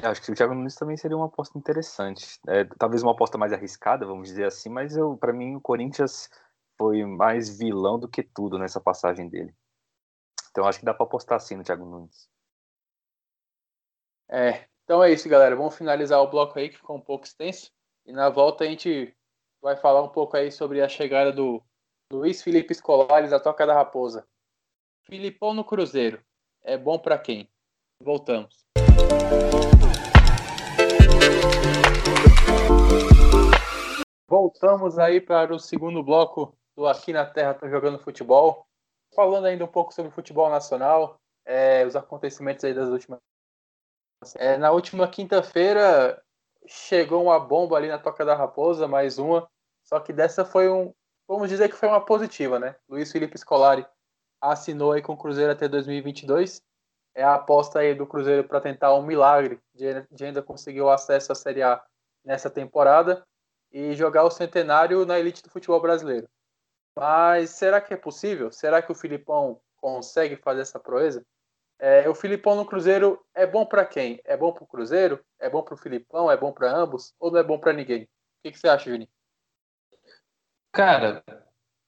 Acho que o Thiago Nunes também seria uma aposta interessante. É, talvez uma aposta mais arriscada, vamos dizer assim, mas para mim o Corinthians foi mais vilão do que tudo nessa passagem dele. Então acho que dá para apostar sim no Thiago Nunes. É, então é isso, galera. Vamos finalizar o bloco aí que ficou um pouco extenso. E na volta a gente vai falar um pouco aí sobre a chegada do Luiz Felipe Scolari da Toca da Raposa. Filipão no Cruzeiro. É bom para quem? Voltamos. Voltamos aí para o segundo bloco do Aqui na Terra Tô Jogando Futebol. Falando ainda um pouco sobre futebol nacional. é, os acontecimentos aí das últimas. É, na última quinta-feira chegou uma bomba ali na Toca da Raposa, mais uma. Só que dessa foi um, vamos dizer que foi uma positiva, né? Luiz Felipe Scolari assinou aí com o Cruzeiro até 2022. É a aposta aí do Cruzeiro para tentar um milagre de, de ainda conseguir o acesso à Série A nessa temporada e jogar o centenário na elite do futebol brasileiro. Mas será que é possível? Será que o Filipão consegue fazer essa proeza? É, o Filipão no Cruzeiro é bom para quem? É bom para o Cruzeiro? É bom para o Filipão? É bom para ambos? Ou não é bom para ninguém? O que, que, você acha, Vini? Cara,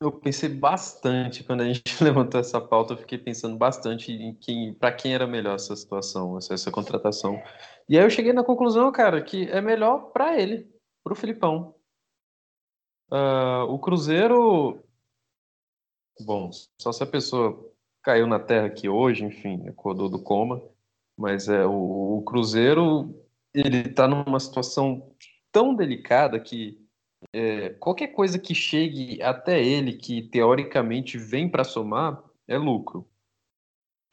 eu pensei bastante quando a gente levantou essa pauta. Eu fiquei pensando bastante em quem, para quem era melhor essa situação, essa, essa, contratação. E aí eu cheguei na conclusão, cara, que é melhor para ele, para o Filipão. Uh, o Cruzeiro, bom, só se a pessoa caiu na terra aqui hoje, enfim, acordou do coma, mas é o, o Cruzeiro ele está numa situação tão delicada que é, qualquer coisa que chegue até ele que teoricamente vem para somar é lucro,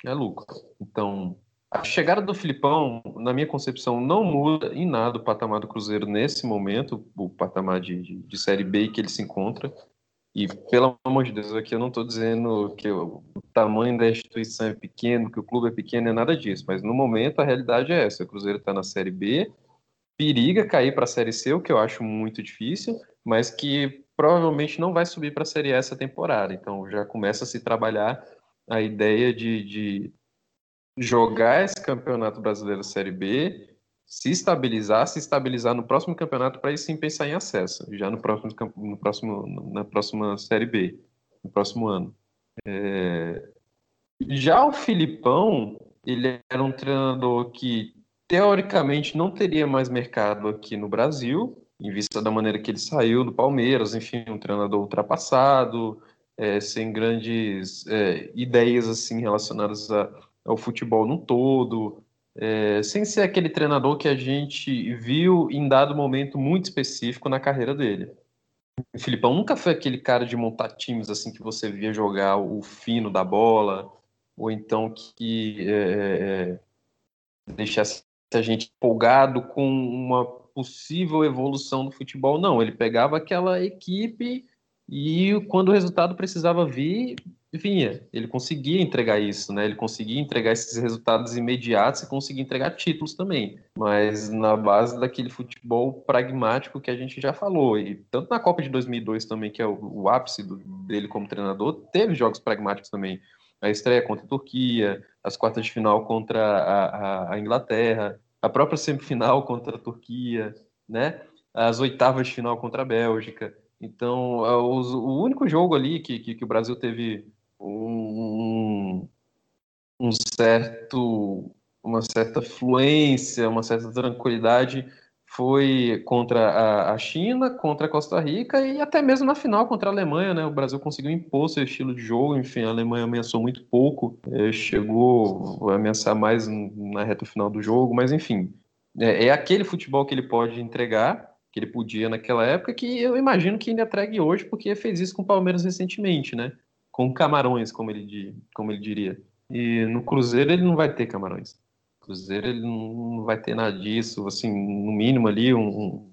é lucro. Então a chegada do Filipão, na minha concepção, não muda em nada o patamar do Cruzeiro nesse momento, o patamar de, de, de Série B que ele se encontra. E, pelo amor de Deus, aqui eu não estou dizendo que o tamanho da instituição é pequeno, que o clube é pequeno, é nada disso. Mas, no momento, a realidade é essa. O Cruzeiro está na Série B, periga cair para a Série C, o que eu acho muito difícil, mas que provavelmente não vai subir para a Série A essa temporada. Então, já começa a se trabalhar a ideia de, de jogar esse Campeonato Brasileiro Série B se estabilizar, se estabilizar no próximo campeonato para aí sim pensar em acesso, já no próximo, no próximo na próxima série B, no próximo ano. É... Já o Filipão, ele era um treinador que teoricamente não teria mais mercado aqui no Brasil, em vista da maneira que ele saiu do Palmeiras, enfim, um treinador ultrapassado, é, sem grandes é, ideias assim relacionadas a, ao futebol no todo, é, sem ser aquele treinador que a gente viu em dado momento muito específico na carreira dele. O Filipão nunca foi aquele cara de montar times assim que você via jogar o fino da bola, ou então que é, é, deixasse a gente empolgado com uma possível evolução do futebol. Não, ele pegava aquela equipe e quando o resultado precisava vir, vinha. Ele conseguia entregar isso, né? Ele conseguia entregar esses resultados imediatos e conseguia entregar títulos também. Mas na base daquele futebol pragmático que a gente já falou. E tanto na Copa de 2002 também, que é o, o ápice do, dele como treinador, teve jogos pragmáticos também. A estreia contra a Turquia, as quartas de final contra a, a, a Inglaterra, a própria semifinal contra a Turquia, né? As oitavas de final contra a Bélgica. Então, é, o único jogo ali que, que, que o Brasil teve um, um certo, uma certa fluência, uma certa tranquilidade foi contra a, China, contra a Costa Rica e até mesmo na final contra a Alemanha, né? O Brasil conseguiu impor seu estilo de jogo, enfim, a Alemanha ameaçou muito pouco, é, chegou a ameaçar mais na reta final do jogo, mas enfim, é, é, aquele futebol que ele pode entregar, que ele podia naquela época, que eu imagino que ainda entregue hoje, porque fez isso com o Palmeiras recentemente, né? Com camarões, como ele, como ele diria. E no Cruzeiro ele não vai ter camarões. No Cruzeiro ele não vai ter nada disso, assim, no mínimo ali um,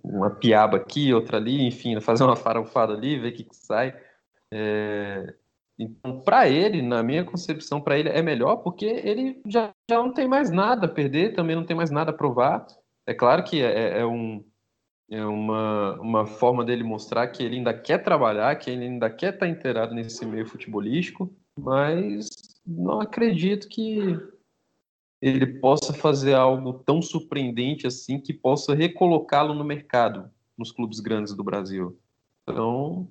uma piaba aqui, outra ali, enfim, fazer uma farofada ali, ver o que, que sai. É... Então, para ele, na minha concepção, para ele é melhor porque ele já, já não tem mais nada a perder, também não tem mais nada a provar. É claro que é, é um, é uma, uma forma dele mostrar que ele ainda quer trabalhar, que ele ainda quer estar inteirado nesse meio futebolístico, mas não acredito que ele possa fazer algo tão surpreendente assim que possa recolocá-lo no mercado, nos clubes grandes do Brasil. Então,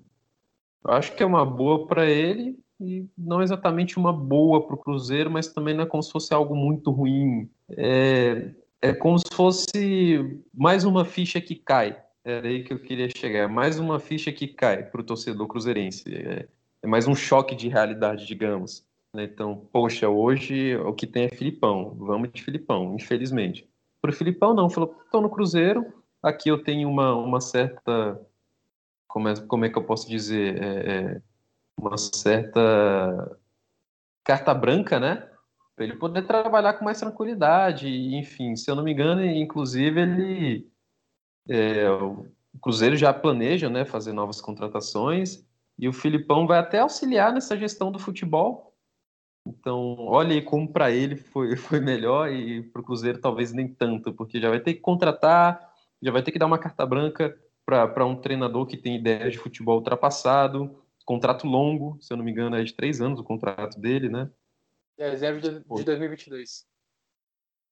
acho que é uma boa para ele e não exatamente uma boa para o Cruzeiro, mas também não é como se fosse algo muito ruim. É, é como se fosse mais uma ficha que cai. Era aí que eu queria chegar. Mais uma ficha que cai para o torcedor cruzeirense. É, é, mais um choque de realidade, digamos. Né? Então, poxa, hoje o que tem é Filipão. Vamos de Filipão, infelizmente. Para o Filipão, não. Falou, estou no Cruzeiro. Aqui eu tenho uma, uma certa. Como é, como é que eu posso dizer? É, é uma certa carta branca, né? Para ele poder trabalhar com mais tranquilidade. Enfim, se eu não me engano, inclusive ele. É, o Cruzeiro já planeja né, fazer novas contratações e o Filipão vai até auxiliar nessa gestão do futebol. Então, olha aí como para ele foi, foi melhor e para o Cruzeiro talvez nem tanto, porque já vai ter que contratar, já vai ter que dar uma carta branca para um treinador que tem ideias de futebol ultrapassado, contrato longo, se eu não me engano, é de três anos o contrato dele, né? Dezembro de, de 2022.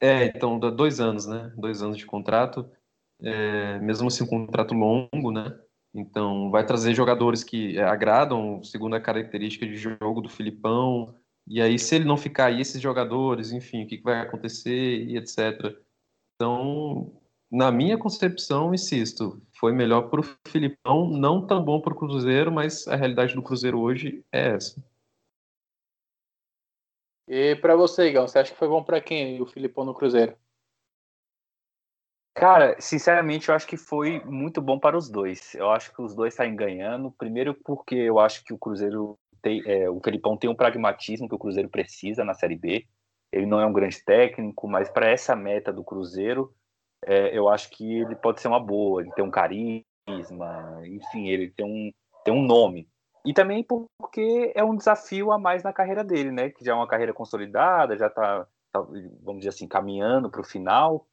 É, então, dois anos, né? Dois anos de contrato. É, mesmo assim, um contrato longo, né? Então, vai trazer jogadores que é, agradam, segundo a característica de jogo do Filipão. E aí, se ele não ficar aí, esses jogadores, enfim, o que vai acontecer e etc. Então, na minha concepção, insisto, foi melhor para o Filipão, não tão bom para o Cruzeiro, mas a realidade do Cruzeiro hoje é essa. E para você, Igão, você acha que foi bom para quem o Filipão no Cruzeiro? Cara, sinceramente, eu acho que foi muito bom para os dois. Eu acho que os dois saem ganhando. Primeiro, porque eu acho que o Cruzeiro tem, é, o Felipão tem um pragmatismo que o Cruzeiro precisa na Série B. Ele não é um grande técnico, mas para essa meta do Cruzeiro, é, eu acho que ele pode ser uma boa, ele tem um carisma, enfim, ele tem um, tem um nome. E também porque é um desafio a mais na carreira dele, né? Que já é uma carreira consolidada, já está, tá, vamos dizer assim, caminhando para o final.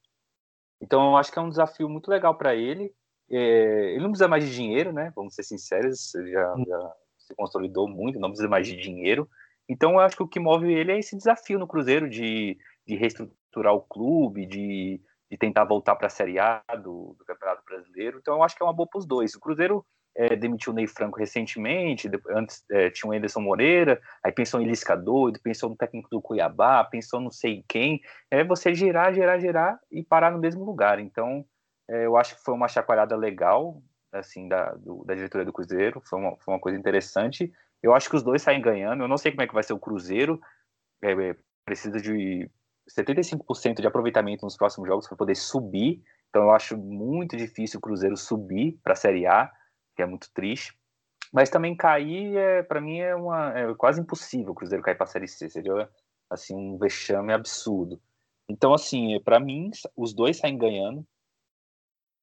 Então, eu acho que é um desafio muito legal para ele. É, ele não precisa mais de dinheiro, né? Vamos ser sinceros, ele já, já se consolidou muito, não precisa mais de dinheiro. Então, eu acho que o que move ele é esse desafio no Cruzeiro de, de reestruturar o clube, de de tentar voltar para a Série A do, do, Campeonato Brasileiro. Então eu acho que é uma boa para os dois. O Cruzeiro é, demitiu o Ney Franco recentemente, antes é, tinha o Anderson Moreira, aí pensou em Lisca doido, pensou no técnico do Cuiabá, pensou não sei quem. É você girar, girar, girar e parar no mesmo lugar. Então é, eu acho que foi uma chacoalhada legal assim da, do, da diretoria do Cruzeiro, foi uma, foi uma coisa interessante. Eu acho que os dois saem ganhando. Eu não sei como é que vai ser o Cruzeiro. É, é precisa de 75% de aproveitamento nos próximos jogos para poder subir. Então eu acho muito difícil o Cruzeiro subir para a Série A, que é muito triste. Mas também cair, é, para mim, é, uma, é quase impossível o Cruzeiro cair para a Série C. Seria assim, um vexame absurdo. Então, assim, para mim, os dois saem ganhando.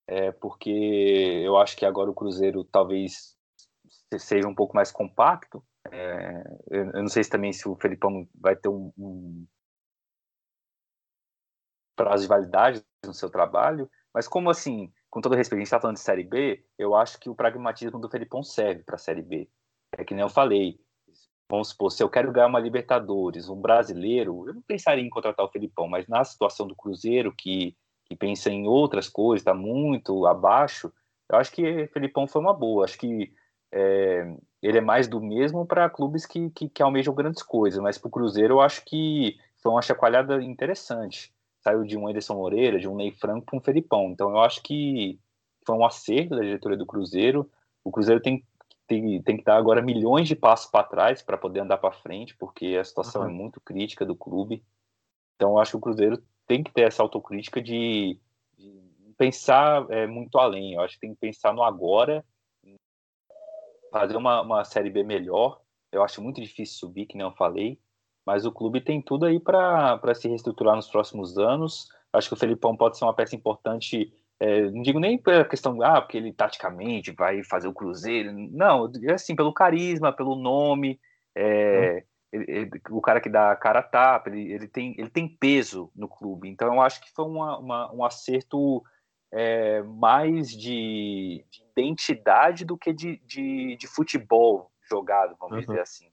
É, porque eu acho que agora o Cruzeiro talvez seja um pouco mais compacto. É, eu, não sei se também se o Felipão vai ter um, um, prazo de validade no seu trabalho, mas como assim, com todo respeito, a gente está falando de Série B, eu acho que o pragmatismo do Felipão serve para a Série B. É que nem eu falei, vamos supor, se eu quero ganhar uma Libertadores, um brasileiro, eu não pensaria em contratar o Felipão, mas na situação do Cruzeiro, que, que pensa em outras coisas, está muito abaixo, eu acho que o Felipão foi uma boa. Acho que é, ele é mais do mesmo para clubes que, que, que almejam grandes coisas, mas para o Cruzeiro eu acho que foi uma chacoalhada interessante saiu de um Ederson Moreira, de um Ney Franco para um Felipão. Então eu acho que foi um acerto da diretoria do Cruzeiro. O Cruzeiro tem, tem, tem que dar agora milhões de passos para trás para poder andar para frente, porque a situação uhum. é muito crítica do clube. Então eu acho que o Cruzeiro tem que ter essa autocrítica de, de pensar é, muito além. Eu acho que tem que pensar no agora, fazer uma, uma Série B melhor. Eu acho muito difícil subir, que nem eu falei mas o clube tem tudo aí para se reestruturar nos próximos anos. Acho que o Felipão pode ser uma peça importante, é, não digo nem pela questão, ah, porque ele taticamente vai fazer o Cruzeiro, não, é assim, pelo carisma, pelo nome, é, hum. ele, ele, o cara que dá a cara a tapa, ele, ele, tem, ele tem peso no clube, então eu acho que foi uma, uma, um acerto é, mais de, de, identidade do que de, de, de futebol jogado, vamos uhum. dizer assim.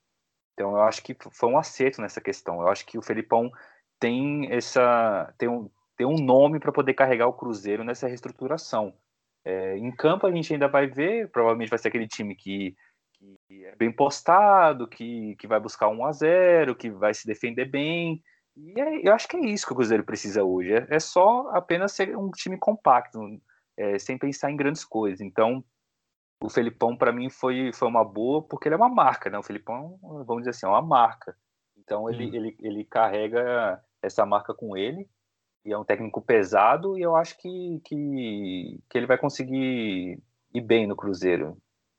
Então eu acho que foi um acerto nessa questão. Eu acho que o Felipão tem essa tem um, tem um nome para poder carregar o Cruzeiro nessa reestruturação. É, em campo a gente ainda vai ver, provavelmente vai ser aquele time que, que é bem postado, que, que vai buscar um a 0 que vai se defender bem. E é, eu acho que é isso que o Cruzeiro precisa hoje. É, é só apenas ser um time compacto, é, sem pensar em grandes coisas. Então, o Felipão para mim foi, foi uma boa porque ele é uma marca, né? O Felipão, vamos dizer assim, é uma marca. Então ele, ele, ele carrega essa marca com ele e é um técnico pesado e eu acho que, que, que ele vai conseguir ir bem no Cruzeiro.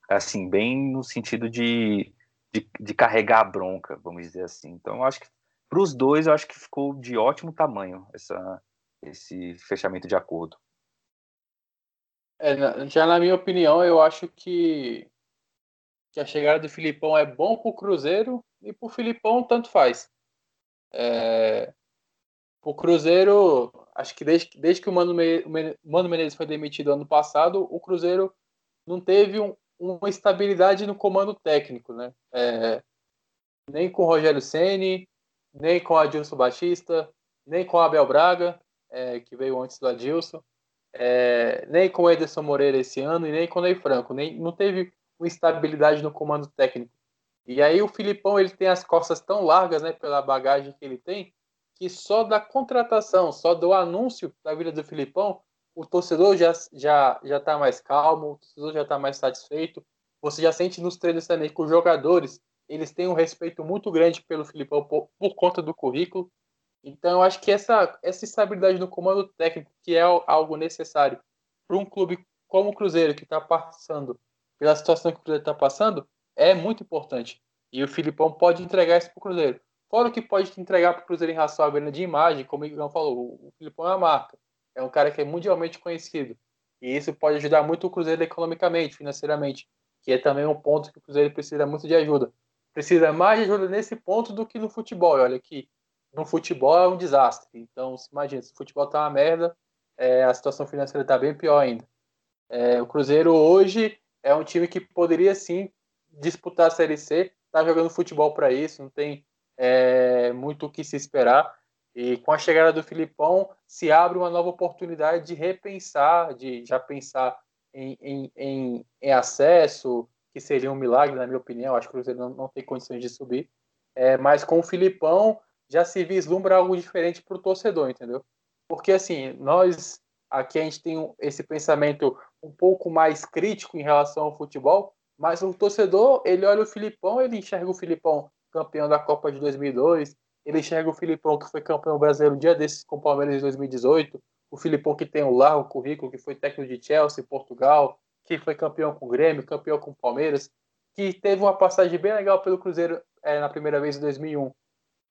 Assim, bem no sentido de, de, de carregar a bronca, vamos dizer assim. Então, eu acho que para os dois, eu acho que ficou de ótimo tamanho essa, esse fechamento de acordo. É, já na minha opinião, eu acho que, que a chegada do Filipão é bom para o Cruzeiro e para o Filipão tanto faz. É, o Cruzeiro, acho que desde, desde que o Mano, Mano Menezes foi demitido ano passado, o Cruzeiro não teve um, uma estabilidade no comando técnico, né? É, nem com o Rogério Ceni, nem com o Adilson Batista, nem com o Abel Braga, é, que veio antes do Adilson, é, nem com Ederson Moreira esse ano e nem com o Ney Franco. Nem, não teve uma estabilidade no comando técnico. E aí o Filipão ele tem as costas tão largas, né, pela bagagem que ele tem, que só da contratação, só do anúncio da vida do Filipão, o torcedor já já já está mais calmo, o torcedor já está mais satisfeito. Você já sente nos treinos também que os jogadores eles têm um respeito muito grande pelo Filipão por, por conta do currículo. Então, eu acho que essa, essa estabilidade no comando técnico, que é algo necessário para um clube como o Cruzeiro, que está passando pela situação que o Cruzeiro está passando, é muito importante. E o Filipão pode entregar isso para o Cruzeiro. Fora o que pode entregar para o Cruzeiro em relação à venda de imagem, como o Igor falou, o Filipão é uma marca. É um cara que é mundialmente conhecido. E isso pode ajudar muito o Cruzeiro economicamente, financeiramente, que é também um ponto que o Cruzeiro precisa muito de ajuda. Precisa mais de ajuda nesse ponto do que no futebol. Olha que no futebol é um desastre. Então, se imagina, se o futebol tá uma merda, é, a situação financeira está bem pior ainda. É, o Cruzeiro hoje é um time que poderia sim disputar a Série C, tá jogando futebol para isso, não tem é, muito o que se esperar. E com a chegada do Filipão, se abre uma nova oportunidade de repensar, de já pensar em, em, em, em acesso, que seria um milagre, na minha opinião. Acho que o Cruzeiro não, não tem condições de subir. É, mas com o Filipão já se vislumbra algo diferente para o torcedor, entendeu? Porque assim, nós aqui a gente tem esse pensamento um pouco mais crítico em relação ao futebol, mas o torcedor, ele olha o Filipão, ele enxerga o Filipão campeão da Copa de 2002, ele enxerga o Filipão que foi campeão brasileiro um dia desses com o Palmeiras em 2018, o Filipão que tem um largo currículo, que foi técnico de Chelsea, Portugal, que foi campeão com o Grêmio, campeão com o Palmeiras, que teve uma passagem bem legal pelo Cruzeiro é, na primeira vez em 2001,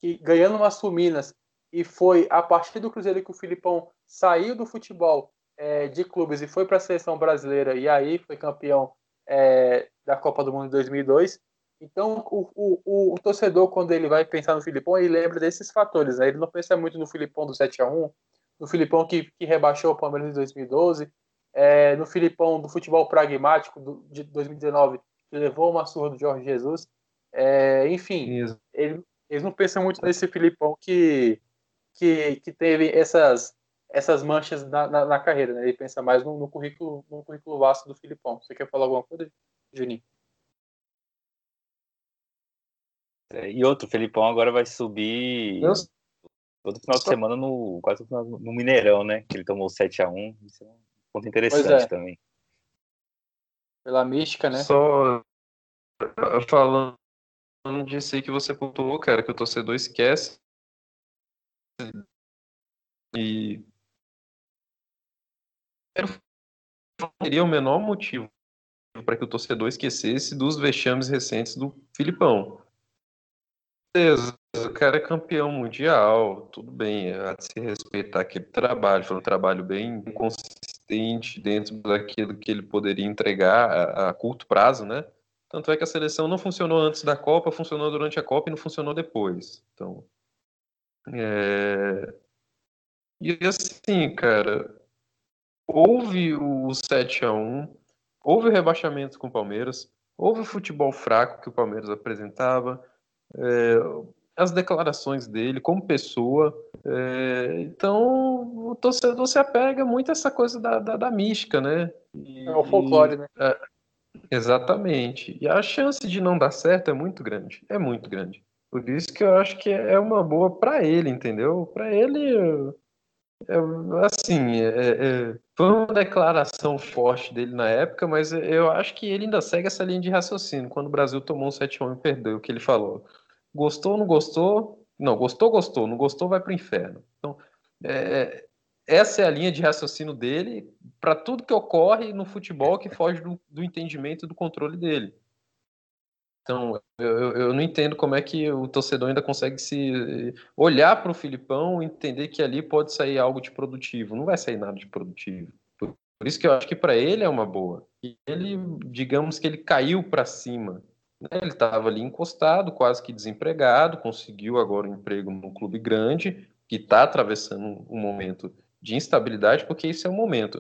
que ganhando uma Suminas, e foi a partir do Cruzeiro que o Filipão saiu do futebol é, de clubes e foi para a seleção brasileira, e aí foi campeão é, da Copa do Mundo em 2002. Então, o, o, o, torcedor, quando ele vai pensar no Filipão, ele lembra desses fatores. Né? Ele não pensa muito no Filipão do 7 a 1 no Filipão que, que rebaixou o Palmeiras em 2012, é, no Filipão do futebol pragmático do, de 2019, que levou uma surra do Jorge Jesus. É, enfim, ele, eles não pensam muito nesse Filipão que, que, que teve essas, essas manchas na, na, na carreira, né? Ele pensa mais no, no, currículo, no currículo vasto do Filipão. Você quer falar alguma coisa, Juninho? É, e outro, o Felipão agora vai subir todo final de semana no, quase no Mineirão, né? Que ele tomou 7x1. Isso é um ponto interessante é. também. Pela mística, né? Só falando disso aí que você pontuou, cara, que o torcedor esquece. E teria o menor motivo para que o torcedor esquecesse dos vexames recentes do Filipão. Beleza, o cara é campeão mundial, tudo bem, há de se respeitar aquele trabalho, foi um trabalho bem consistente dentro daquilo que ele poderia entregar a, a curto prazo, né? Tanto é que a seleção não funcionou antes da Copa, funcionou durante a Copa e não funcionou depois. Então, é... E assim, cara, houve o 7 a 1 houve o rebaixamento com o Palmeiras, houve o futebol fraco que o Palmeiras apresentava, é, as declarações dele como pessoa. É, então, o torcedor se apega muito a essa coisa da, da, da mística, né? E, é o folclore, né? É, exatamente. E a chance de não dar certo é muito grande. É muito grande. Por isso que eu acho que é uma boa para ele, entendeu? Para ele, é, assim, é, é, foi uma declaração forte dele na época, mas eu acho que ele ainda segue essa linha de raciocínio. Quando o Brasil tomou um 7x1 e perdeu, o que ele falou. Gostou, não gostou? Não, gostou, gostou. Não gostou, vai para o inferno. Então, é, essa é a linha de raciocínio dele para tudo que ocorre no futebol que foge do, do entendimento do controle dele. Então, eu, eu não entendo como é que o torcedor ainda consegue se olhar para o Filipão e entender que ali pode sair algo de produtivo. Não vai sair nada de produtivo. Por, isso que eu acho que para ele é uma boa. E ele, digamos que ele caiu para cima. Né? Ele estava ali encostado, quase que desempregado, conseguiu agora um emprego num clube grande, que está atravessando um momento de instabilidade, porque isso é um momento.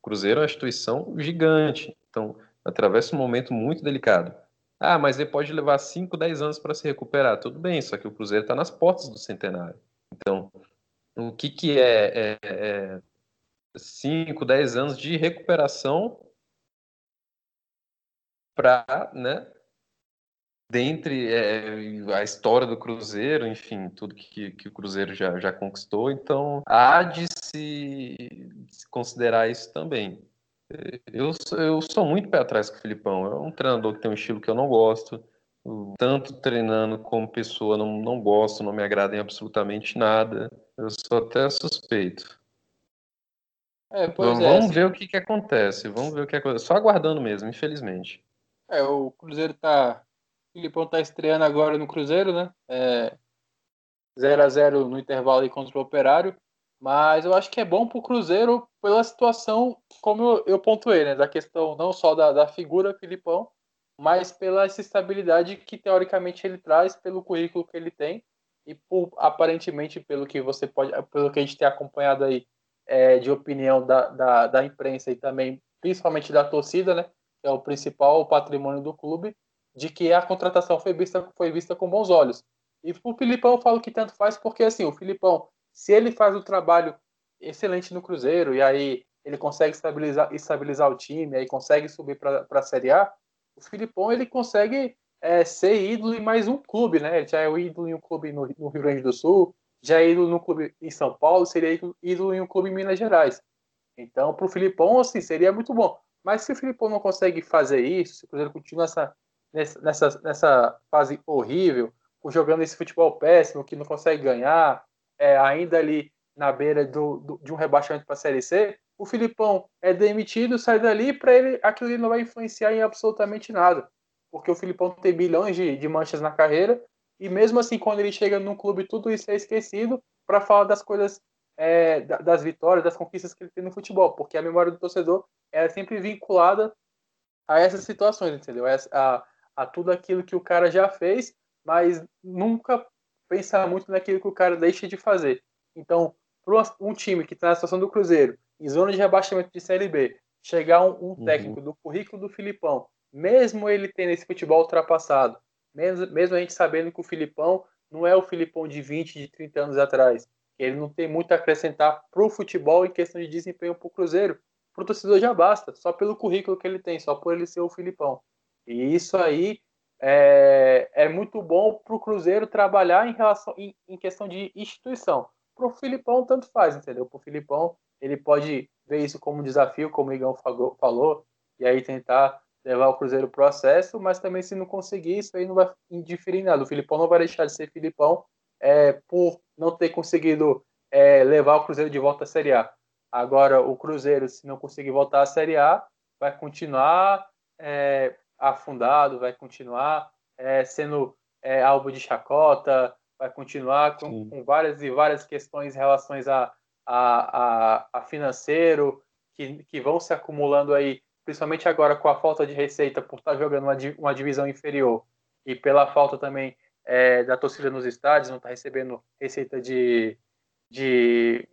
O Cruzeiro é uma instituição gigante, então atravessa um momento muito delicado. Ah, mas ele pode levar 5, 10 anos para se recuperar. Tudo bem, só que o Cruzeiro está nas portas do centenário. Então, o que, que é, é, 5, é 10 anos de recuperação para, né, dentre é, a história do Cruzeiro, enfim, tudo que, que o Cruzeiro já, já conquistou, então há de se, se considerar isso também. Eu, eu sou muito pé atrás com o Filipão. É um treinador que tem um estilo que eu não gosto. Tanto treinando como pessoa, não, não gosto, não me agrada em absolutamente nada. Eu sou até suspeito. É, vamos, é, vamos ver o que, que acontece. Vamos ver o que acontece. Só aguardando mesmo, infelizmente. É, o Cruzeiro tá. Filipão tá estreando agora no Cruzeiro, né? É... 0 a 0 no intervalo aí contra o Operário. Mas eu acho que é bom para o Cruzeiro pela situação, como eu, eu pontuei, né? Da questão não só da, da figura Filipão, mas pela essa estabilidade que teoricamente ele traz, pelo currículo que ele tem e por, aparentemente pelo que você pode, pelo que a gente tem acompanhado aí é, de opinião da, da, da, imprensa e também principalmente da torcida, né? Que é o principal patrimônio do clube, de que a contratação foi vista, foi vista com bons olhos. E o Filipão eu falo que tanto faz porque assim o Filipão se ele faz o trabalho excelente no Cruzeiro e aí ele consegue estabilizar, estabilizar o time, aí consegue subir para a Série A, o Filipão ele consegue é, ser ídolo em mais um clube, né? Ele já é o ídolo em um clube no, no, Rio Grande do Sul, já é ídolo no clube em São Paulo, seria ídolo em um clube em Minas Gerais. Então, para o Filipão, assim, seria muito bom. Mas se o Filipão não consegue fazer isso, se o Cruzeiro continua nessa, nessa, nessa fase horrível, jogando esse futebol péssimo, que não consegue ganhar, é, ainda ali na beira do, do, de um rebaixamento para a Série C, o Filipão é demitido, sai dali, para ele aquilo ali não vai influenciar em absolutamente nada. Porque o Filipão tem bilhões de, de manchas na carreira, e mesmo assim, quando ele chega num clube, tudo isso é esquecido para falar das coisas, é, das vitórias, das conquistas que ele tem no futebol, porque a memória do torcedor é sempre vinculada a essas situações, entendeu? A, a tudo aquilo que o cara já fez, mas nunca pensar muito naquilo que o cara deixa de fazer. Então, para um time que está na situação do Cruzeiro, em zona de rebaixamento de Série B, chegar um, um uhum. técnico do currículo do Filipão, mesmo ele tendo esse futebol ultrapassado, mesmo, mesmo a gente sabendo que o Filipão não é o Filipão de 20, de 30 anos atrás, ele não tem muito a acrescentar para o futebol em questão de desempenho para o Cruzeiro, para o torcedor já basta, só pelo currículo que ele tem, só por ele ser o Filipão. E isso aí é, é muito bom para o Cruzeiro trabalhar em relação em, em questão de instituição. Para o Filipão, tanto faz, entendeu? Para o Filipão, ele pode ver isso como um desafio, como o Igão falou, e aí tentar levar o Cruzeiro o acesso, mas também se não conseguir, isso aí não vai indiferir nada. O Filipão não vai deixar de ser Filipão é, por não ter conseguido é, levar o Cruzeiro de volta à Série A. Agora, o Cruzeiro, se não conseguir voltar à Série A, vai continuar é, afundado, vai continuar é, sendo é, alvo de chacota, vai continuar com, com, várias e várias questões em relação a, a, a, a, financeiro que, que vão se acumulando aí, principalmente agora com a falta de receita por estar jogando uma, uma divisão inferior e pela falta também é, da torcida nos estádios, não estar tá recebendo receita de, de,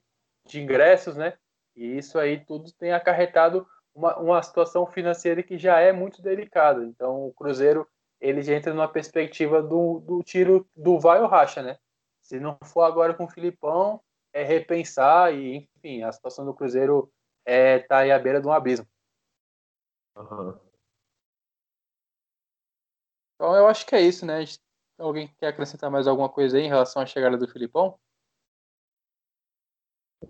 de ingressos, né? E isso aí tudo tem acarretado uma, uma situação financeira que já é muito delicada. Então, o Cruzeiro ele já entra numa perspectiva do, do tiro do vai ou racha, né? Se não for agora com o Filipão, é repensar e, enfim, a situação do Cruzeiro é tá aí à beira de um abismo. Uhum. Então, eu acho que é isso, né? Alguém quer acrescentar mais alguma coisa aí em relação à chegada do Filipão?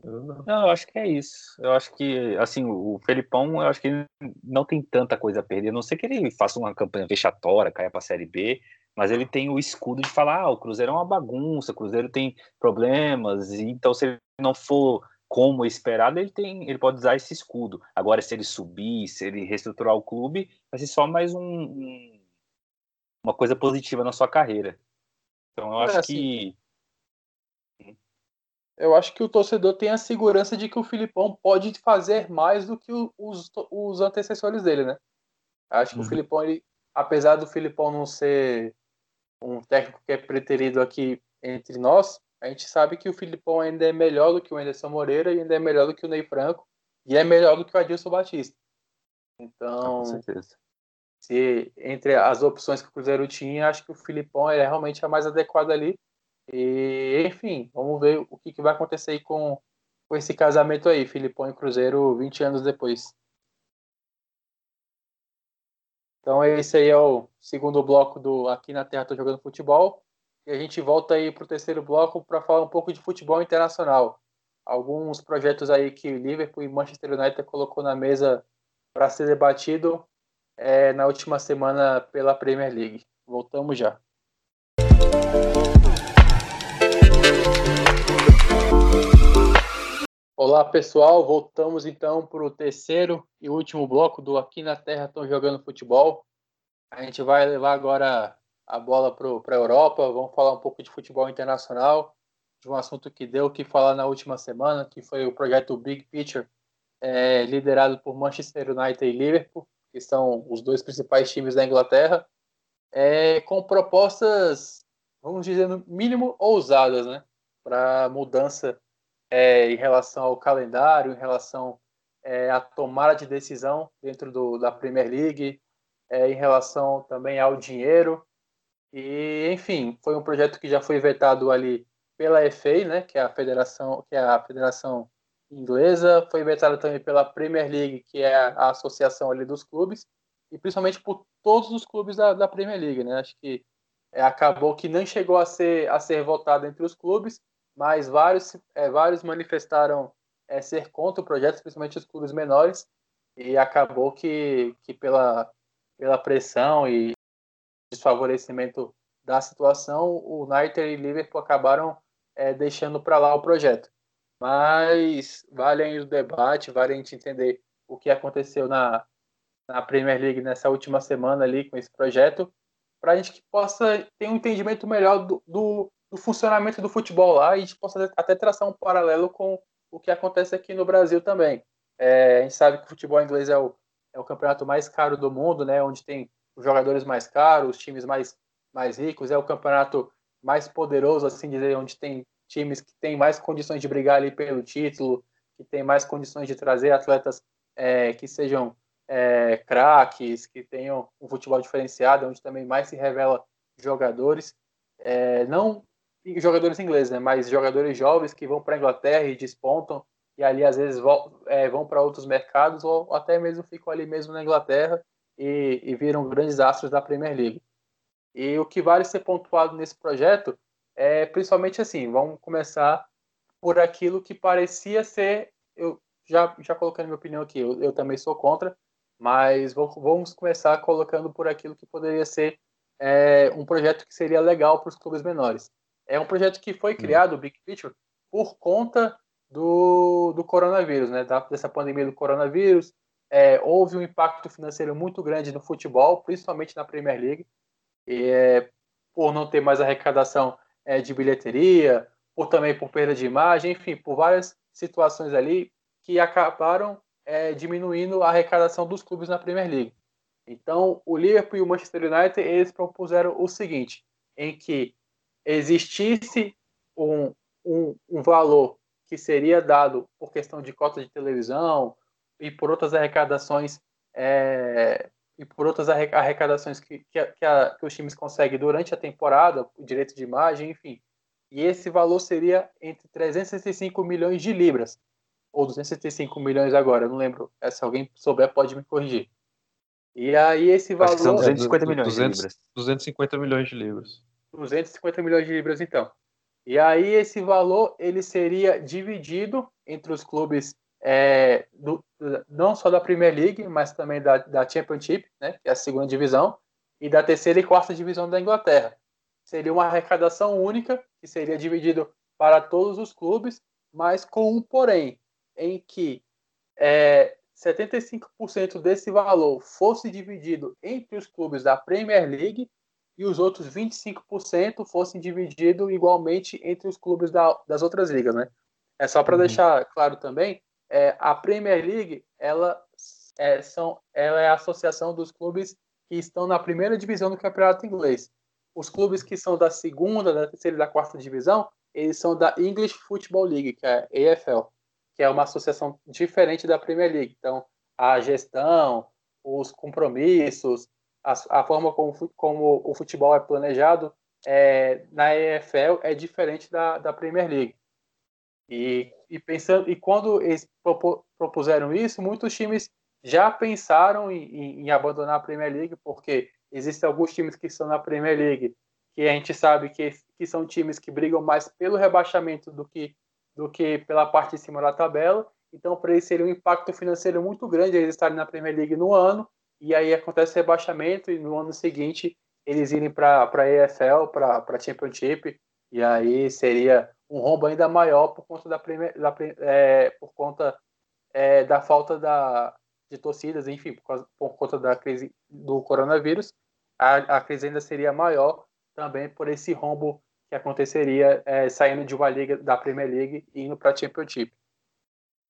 Não. eu acho que é isso. Eu acho que, assim, o Felipão, eu acho que ele não tem tanta coisa a perder. A não sei que ele faça uma campanha vexatória, caia para a Série B, mas ele tem o escudo de falar: ah, o Cruzeiro é uma bagunça, o Cruzeiro tem problemas, então se ele não for como esperado, ele tem, ele pode usar esse escudo. Agora, se ele subir, se ele reestruturar o clube, vai ser só mais um, um uma coisa positiva na sua carreira. Então eu acho é, que. Eu acho que o torcedor tem a segurança de que o Filipão pode fazer mais do que os, os antecessores dele, né? Acho que uhum. o Filipão, ele, apesar do Filipão não ser um técnico que é preterido aqui entre nós, a gente sabe que o Filipão ainda é melhor do que o Anderson Moreira e ainda é melhor do que o Ney Franco e é melhor do que o Adilson Batista. Então, com certeza se entre as opções que o Cruzeiro tinha, acho que o Filipão é realmente a mais adequada ali. E, enfim, vamos ver o que, que vai acontecer aí com, com esse casamento aí, Filipão e Cruzeiro 20 anos depois. Então esse aí é o segundo bloco do Aqui na Terra Tô Jogando Futebol. E a gente volta aí para o terceiro bloco para falar um pouco de futebol internacional. Alguns projetos aí que o Liverpool e Manchester United colocou na mesa para ser debatido é, na última semana pela Premier League. Voltamos já. Olá pessoal, voltamos então para o terceiro e último bloco do Aqui na Terra estão jogando futebol. A gente vai levar agora a bola para a Europa, vamos falar um pouco de futebol internacional, de um assunto que deu que falar na última semana, que foi o projeto Big Picture, é, liderado por Manchester United e Liverpool que são os dois principais times da Inglaterra, é, com propostas, vamos dizer, no mínimo ousadas, né? Para mudança é, em relação ao calendário, em relação é, à tomada de decisão dentro do, da Premier League, é, em relação também ao dinheiro. E, enfim, foi um projeto que já foi vetado ali pela FA, né, que é a federação, que é a federação inglesa, foi inventada também pela Premier League, que é a associação ali dos clubes, e principalmente por todos os clubes da, da Premier League, né? Acho que é, acabou que nem chegou a ser, a ser votado entre os clubes, mas vários, é, vários manifestaram é, ser contra o projeto, principalmente os clubes menores, e acabou que, que pela, pela pressão e desfavorecimento da situação, o United e Liverpool acabaram é, deixando para lá o projeto. Mas vale ainda o debate, vale a gente entender o que aconteceu na, na Premier League nessa última semana ali com esse projeto, para a gente que possa ter um entendimento melhor do, do, do, funcionamento do futebol lá e a gente possa até traçar um paralelo com o que acontece aqui no Brasil também. É, a gente sabe que o futebol inglês é o, é o campeonato mais caro do mundo, né, onde tem os jogadores mais caros, os times mais, mais ricos, é o campeonato mais poderoso, assim dizer, onde tem times que têm mais condições de brigar ali pelo título, que têm mais condições de trazer atletas é, que sejam é, craques, que tenham um futebol diferenciado, onde também mais se revela jogadores, é, não jogadores ingleses, né, mas jogadores jovens que vão para a Inglaterra e despontam, e ali às vezes vão, é, vão para outros mercados, ou até mesmo ficam ali mesmo na Inglaterra e, e viram grandes astros da Premier League. E o que vale ser pontuado nesse projeto é principalmente assim, vamos começar por aquilo que parecia ser, eu já, já colocando minha opinião aqui, eu, eu também sou contra, mas vamos começar colocando por aquilo que poderia ser é, um projeto que seria legal para os clubes menores. É um projeto que foi hum. criado, o Big Picture, por conta do, do coronavírus, né, dessa pandemia do coronavírus. É, houve um impacto financeiro muito grande no futebol, principalmente na Premier League, e, é, por não ter mais arrecadação é, de bilheteria, ou também por perda de imagem, enfim, por várias situações ali que acabaram é, diminuindo a arrecadação dos clubes na Premier League. Então, o Liverpool e o Manchester United eles propuseram o seguinte, em que existisse um, um, um valor que seria dado por questão de cota de televisão e por outras arrecadações é, e por outras arrecadações que, que, que, a, que, os times conseguem durante a temporada, o direito de imagem, enfim. E esse valor seria entre 365 milhões de libras, ou 265 milhões agora, eu não lembro. Se alguém souber, pode me corrigir. E aí esse valor... são 250 milhões 200, de libras. 250 milhões de libras. 250 milhões de libras, então. E aí esse valor ele seria dividido entre os clubes é, do, não só da Premier League, mas também da, da Championship, né, que é a segunda divisão, e da terceira e quarta divisão da Inglaterra. Seria uma arrecadação única, que seria dividido para todos os clubes, mas com um porém, em que é, 75% desse valor fosse dividido entre os clubes da Premier League e os outros 25% fossem divididos igualmente entre os clubes da, das outras ligas, né? É só para uhum. deixar claro também, é, a Premier League ela é, são, ela é a associação dos clubes que estão na primeira divisão do campeonato inglês. Os clubes que são da segunda, da terceira e da quarta divisão, eles são da English Football League, que é a EFL, que é uma associação diferente da Premier League. Então, a gestão, os compromissos, a, a forma como, como, o futebol é planejado é, na EFL é diferente da, da Premier League. E, e, pensando, e quando eles propuseram isso, muitos times já pensaram em, em, abandonar a Premier League, porque existem alguns times que estão na Premier League que a gente sabe que, que são times que brigam mais pelo rebaixamento do que, do que pela parte de cima da tabela. Então, para eles seria um impacto financeiro muito grande eles estarem na Premier League no ano, e aí acontece rebaixamento, e no ano seguinte eles irem para a EFL, para a Championship, e aí seria um rombo ainda maior por conta da, Premier, da é, por conta é, da falta da, de torcidas, enfim, por, causa, por conta da crise do coronavírus, a, a crise ainda seria maior também por esse rombo que aconteceria é, saindo de uma liga da Premier League e indo para a Championship.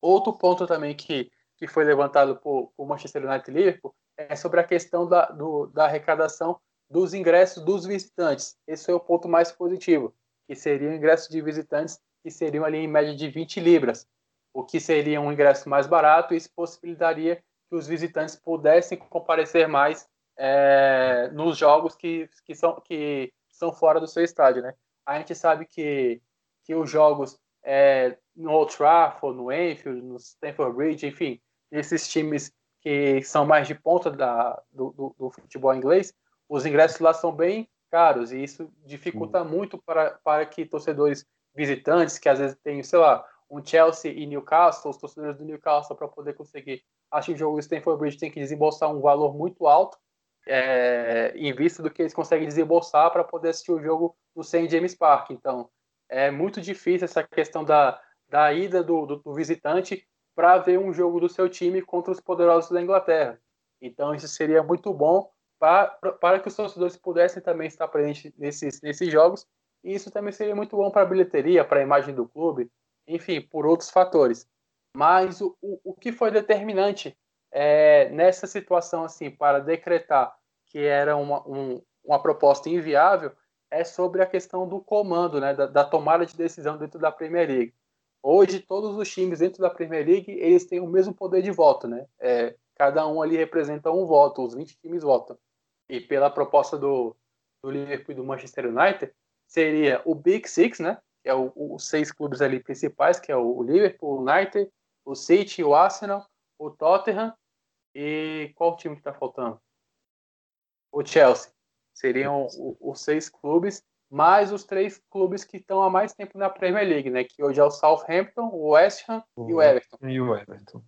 Outro ponto também que, que foi levantado por, por Manchester United e Liverpool é sobre a questão da, do, da arrecadação dos ingressos dos visitantes. Esse é o ponto mais positivo, que seria o ingresso de visitantes que seriam ali em média de 20 libras, o que seria um ingresso mais barato e isso possibilitaria que os visitantes pudessem comparecer mais é, nos jogos que, que, são, que são fora do seu estádio, né? A gente sabe que, que os jogos é, no Old Trafford, no Enfield, no Stamford Bridge, enfim, esses times que são mais de ponta da, do, do, do, futebol inglês, os ingressos lá são bem caros e isso dificulta Sim. muito para, para que torcedores visitantes, que às vezes tem, sei lá, um Chelsea e Newcastle, os torcedores do Newcastle, para poder conseguir assistir o jogo do Stamford Bridge, tem que desembolsar um valor muito alto, é, em vista do que eles conseguem desembolsar para poder assistir o jogo no St. James Park. Então, é muito difícil essa questão da, da ida do, do, do visitante para ver um jogo do seu time contra os poderosos da Inglaterra. Então, isso seria muito bom para, para que os torcedores pudessem também estar presentes nesses, nesses jogos. E isso também seria muito bom para a bilheteria, para a imagem do clube, enfim, por outros fatores. Mas o, o, o que foi determinante é, nessa situação, assim, para decretar que era uma, um, uma proposta inviável, é sobre a questão do comando, né, da, da, tomada de decisão dentro da Premier League. Hoje, todos os times dentro da Premier League, eles têm o mesmo poder de voto, né? É, cada um ali representa um voto, os 20 times votam. E pela proposta do, do Liverpool e do Manchester United, seria o Big Six, né? que é o, os seis clubes ali principais, que é o Liverpool, o United, o City, o Arsenal, o Tottenham e qual time que está faltando? O Chelsea. Seriam os seis clubes, mais os três clubes que estão há mais tempo na Premier League, né? Que hoje é o Southampton, o West Ham e o Everton. E o Everton.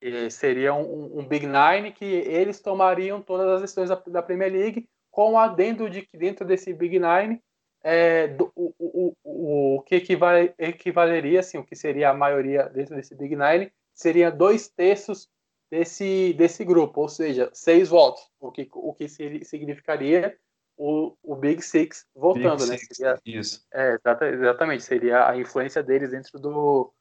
E seria um, um, Big Nine que eles tomariam todas as decisões da, da Premier League, com adendo de que dentro desse Big Nine é, do, o, o, o que equivale, equivaleria, assim, o que seria a maioria dentro desse Big Nine, seria dois terços desse, desse grupo, ou seja, seis votos, o que, o que significaria o, o Big Six voltando, Big né? Six, seria, isso. É, exatamente, seria a influência deles dentro do,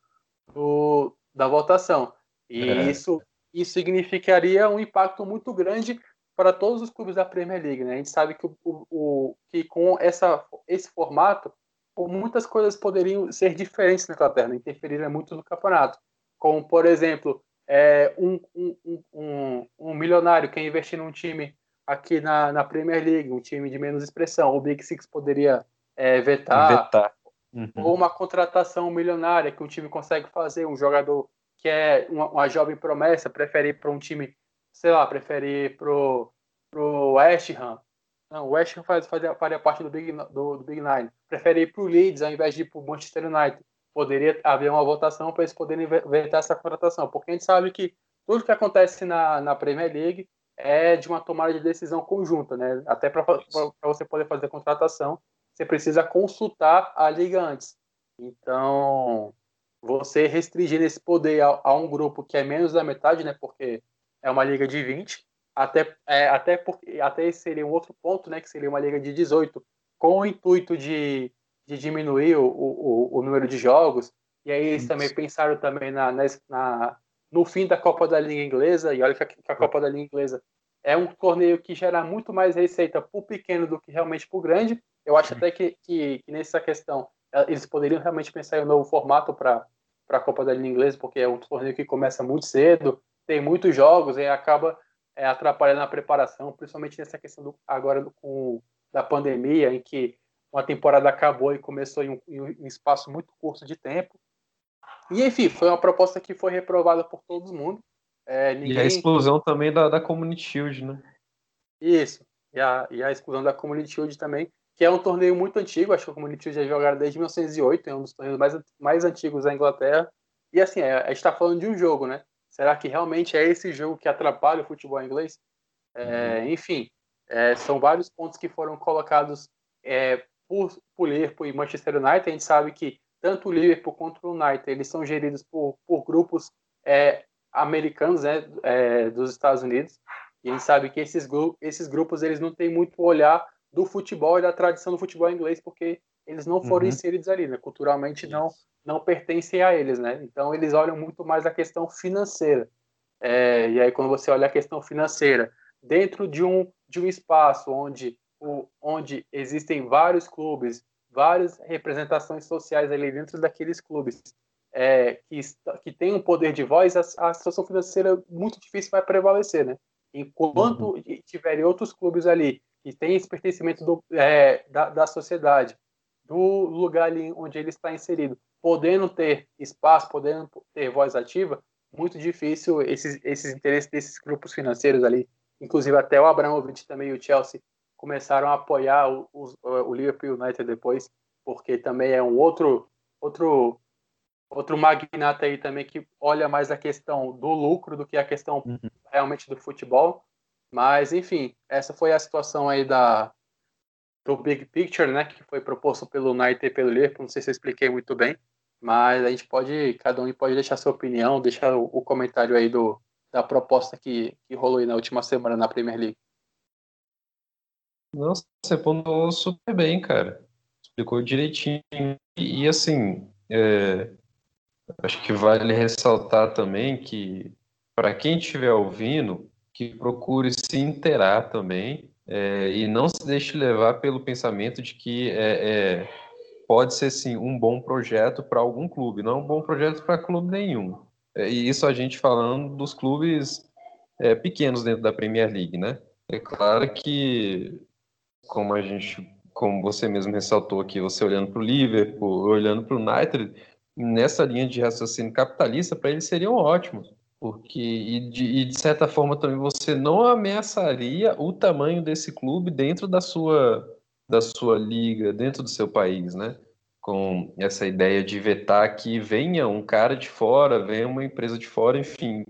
do da votação. E é. isso, isso significaria um impacto muito grande para todos os clubes da Premier League. Né? A gente sabe que, o, o, que com essa, esse formato, muitas coisas poderiam ser diferentes na Inglaterra, né? interferir muito no campeonato. Como, por exemplo, é, um, um, um, um, milionário que investir num time aqui na, na Premier League, um time de menos expressão, o Big Six poderia é, vetar. vetar. Uhum. Ou uma contratação milionária que um time consegue fazer, um jogador que é uma, uma jovem promessa, prefere ir para um time sei lá, prefere ir pro, pro West Ham. Não, o West Ham faz, faz, faria parte do Big, do, do, Big Nine. Prefere ir pro Leeds ao invés de ir pro Manchester United. Poderia haver uma votação para eles poderem vetar essa contratação, porque a gente sabe que tudo que acontece na, na Premier League é de uma tomada de decisão conjunta, né? Até para você poder fazer a contratação, você precisa consultar a liga antes. Então, você restringir esse poder a, a, um grupo que é menos da metade, né? Porque é uma liga de 20, até, é, até porque até esse seria um outro ponto, né, que seria uma liga de 18, com o intuito de, de diminuir o, o, o número de jogos. E aí eles também pensaram também na, na, no fim da Copa da Liga Inglesa, e olha que a, Copa da Liga Inglesa é um torneio que gera muito mais receita para o pequeno do que realmente para o grande. Eu acho até que, que, que, nessa questão é, eles poderiam realmente pensar em um novo formato para a Copa da Liga Inglesa, porque é um torneio que começa muito cedo, tem muitos jogos e acaba é, atrapalhando a preparação, principalmente nessa questão do, agora do, com, da pandemia, em que uma temporada acabou e começou em um, em um espaço muito curto de tempo. E enfim, foi uma proposta que foi reprovada por todo mundo. É, ninguém... E a exclusão também da, da Community Shield, né? Isso. E a, e a exclusão da Community Shield também, que é um torneio muito antigo, acho que a Community Shield já jogaram desde 1908, é um dos torneios mais, mais antigos da Inglaterra. E assim, é, a gente está falando de um jogo, né? Será que realmente é esse jogo que atrapalha o futebol inglês? É, uhum. Enfim, é, são vários pontos que foram colocados é, por, por Liverpool e Manchester United. A gente sabe que tanto o Liverpool quanto o United eles são geridos por, por grupos é, americanos né, é, dos Estados Unidos. E a gente sabe que esses, esses grupos eles não têm muito olhar do futebol e da tradição do futebol inglês, porque eles não foram uhum. inseridos ali, né? Culturalmente não não pertencem a eles, né? Então eles olham muito mais a questão financeira. É, e aí quando você olha a questão financeira dentro de um de um espaço onde o, onde existem vários clubes, várias representações sociais ali dentro daqueles clubes é, que que tem um poder de voz, a, a situação financeira muito difícil vai prevalecer, né? Enquanto uhum. tiverem outros clubes ali que têm esse pertencimento do, é, da, da sociedade, do lugar ali onde ele está inserido, podendo ter espaço, podendo ter voz ativa, muito difícil esses, esses interesses desses grupos financeiros ali, inclusive até o Abramovich também e o Chelsea começaram a apoiar o, o, o Liverpool United depois, porque também é um outro outro outro magnata aí também que olha mais a questão do lucro do que a questão uhum. realmente do futebol. Mas enfim, essa foi a situação aí da do big picture, né, que foi proposto pelo United e pelo Liverpool. Não sei se eu expliquei muito bem, mas a gente pode, cada um pode deixar sua opinião, deixar o, o comentário aí do, da proposta que, que rolou aí na última semana na Premier League. Nossa, você pontuou super bem, cara. Explicou direitinho. E, assim, é, acho que vale ressaltar também que, para quem estiver ouvindo, que procure se inteirar também é, e não se deixe levar pelo pensamento de que é, é pode ser sim um bom projeto para algum clube, não é um bom projeto para clube nenhum. É, e isso a gente falando dos clubes é, pequenos dentro da Premier League, né? É claro que, como a gente, como você mesmo ressaltou aqui, você olhando para o Liverpool, olhando para o United, nessa linha de raciocínio capitalista, para eles seriam ótimos. Porque, e de, e de, certa forma também você não ameaçaria o tamanho desse clube dentro da sua da sua liga dentro do seu país, né? Com essa ideia de vetar que venha um cara de fora, venha uma empresa de fora, enfim,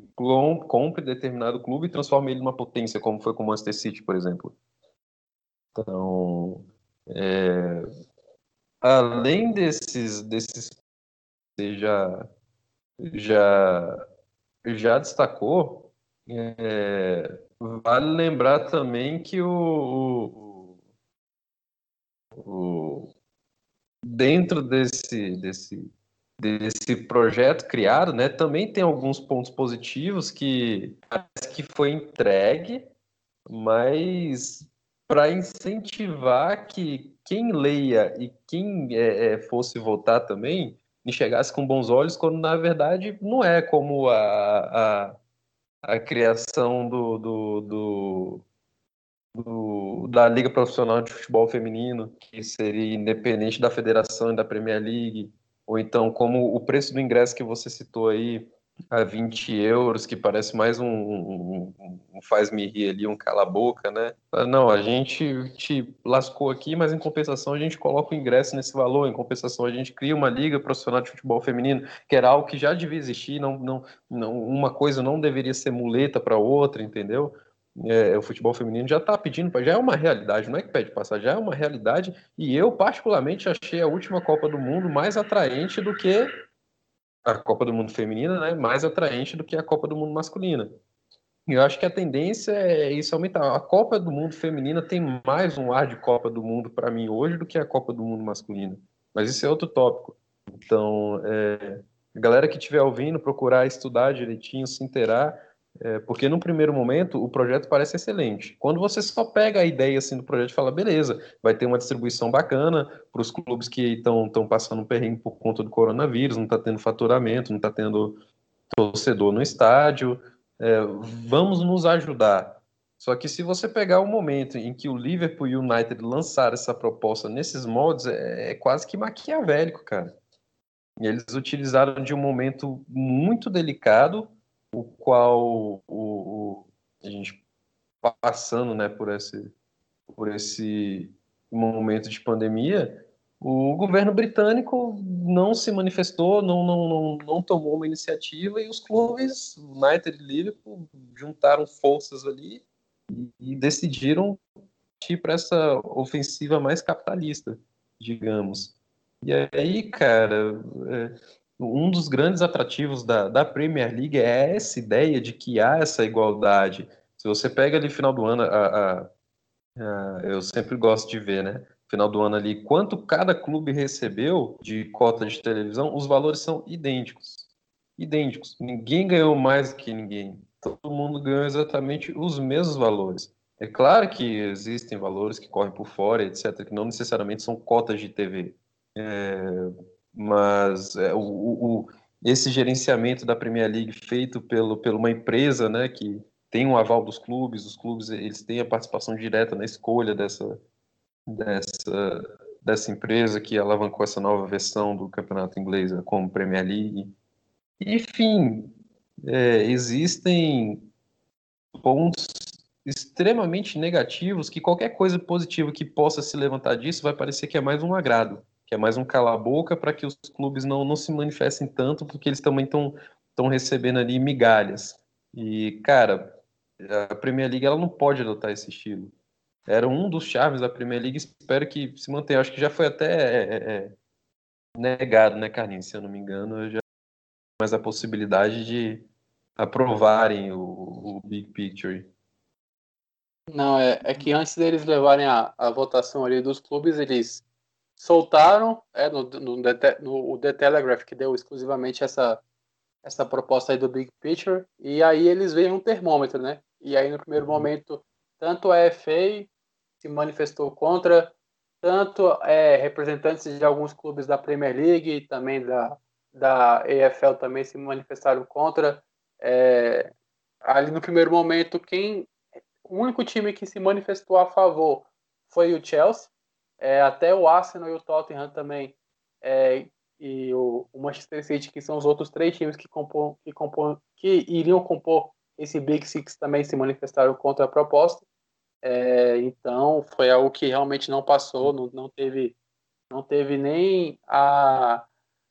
compre determinado clube e transforme ele numa potência, como foi com o Manchester City, por exemplo. Então, é, além desses, desses você já, já, já destacou, é, vale lembrar também que o, o, dentro desse, desse, desse projeto criado, né, também tem alguns pontos positivos que parece que foi entregue, mas para incentivar que quem leia e quem é, é, fosse votar também enxergasse com bons olhos, quando na verdade não é como a, a, a criação do, do, do do, da Liga Profissional de Futebol Feminino, que seria independente da federação e da Premier League, ou então como o preço do ingresso que você citou aí, a 20 euros, que parece mais um, um, um faz-me rir ali, um cala-boca, né? Não, a gente te lascou aqui, mas em compensação a gente coloca o ingresso nesse valor, em compensação a gente cria uma liga profissional de futebol feminino, que era algo que já devia existir, não, não, não uma coisa não deveria ser muleta para outra, entendeu? é, o futebol feminino já está pedindo, já é uma realidade, não é que pede passar, já é uma realidade. E eu, particularmente, achei a última Copa do Mundo mais atraente do que a Copa do Mundo feminina, né? Mais atraente do que a Copa do Mundo masculina. Eu acho que a tendência é isso aumentar. A Copa do Mundo feminina tem mais um ar de Copa do Mundo para mim hoje do que a Copa do Mundo masculina. Mas isso é outro tópico. Então, é, galera que estiver ouvindo, procurar estudar direitinho, se inteirar, é, porque no primeiro momento o projeto parece excelente. Quando você só pega a ideia assim do projeto e fala, beleza, vai ter uma distribuição bacana para os clubes que estão passando um perrengue por conta do coronavírus, não está tendo faturamento, não está tendo torcedor no estádio, é, vamos nos ajudar. Só que se você pegar o momento em que o Liverpool e o United lançaram essa proposta nesses moldes, é, é quase que maquiavélico, cara. E eles utilizaram de um momento muito delicado, o qual o, o, a gente passando né, por, esse, por esse momento de pandemia, o governo britânico não se manifestou, não, não, não, não tomou uma iniciativa e os clubes, United e Liverpool, juntaram forças ali e, decidiram ir para essa ofensiva mais capitalista, digamos. E aí, cara, é, um dos grandes atrativos da, da Premier League é essa ideia de que há essa igualdade. Se você pega ali final do ano, a, a, a, eu sempre gosto de ver, né? final do ano ali, quanto cada clube recebeu de cota de televisão, os valores são idênticos. Idênticos. Ninguém ganhou mais que ninguém. Todo mundo ganhou exatamente os mesmos valores. É claro que existem valores que correm por fora, etc., que não necessariamente são cotas de TV. É, mas é, o, o, esse gerenciamento da Premier League feito pelo, por uma empresa né, que tem um aval dos clubes, os clubes eles têm a participação direta na escolha dessa, dessa, dessa empresa que alavancou essa nova versão do campeonato inglês como Premier League. Enfim, é, existem pontos extremamente negativos que qualquer coisa positiva que possa se levantar disso vai parecer que é mais um agrado, que é mais um cala-boca para que os clubes não, não se manifestem tanto, porque eles também estão recebendo ali migalhas. E, cara, a Premier League ela não pode adotar esse estilo era um dos chaves da Premier League. Espero que se mantenha. Acho que já foi até é, é, é, negado, né, Carlinhos? Se eu não me engano, já mais a possibilidade de aprovarem o, o Big Picture. Não, é, é que antes deles levarem a, a votação ali dos clubes, eles soltaram é, no, no, no, The Telegraph, que deu exclusivamente essa, essa proposta aí do Big Picture, e aí eles veem um termômetro, né? E aí no primeiro uhum. momento, tanto a FA se manifestou contra, tanto é, representantes de alguns clubes da Premier League e também da, da EFL também se manifestaram contra. É, ali no primeiro momento, quem o único time que se manifestou a favor foi o Chelsea, é, até o Arsenal e o Tottenham também, é, e o, o, Manchester City, que são os outros três times que, compor, que, compor, que iriam compor esse Big Six, também se manifestaram contra a proposta. É, então foi algo que realmente não passou, não, não teve, não teve nem a,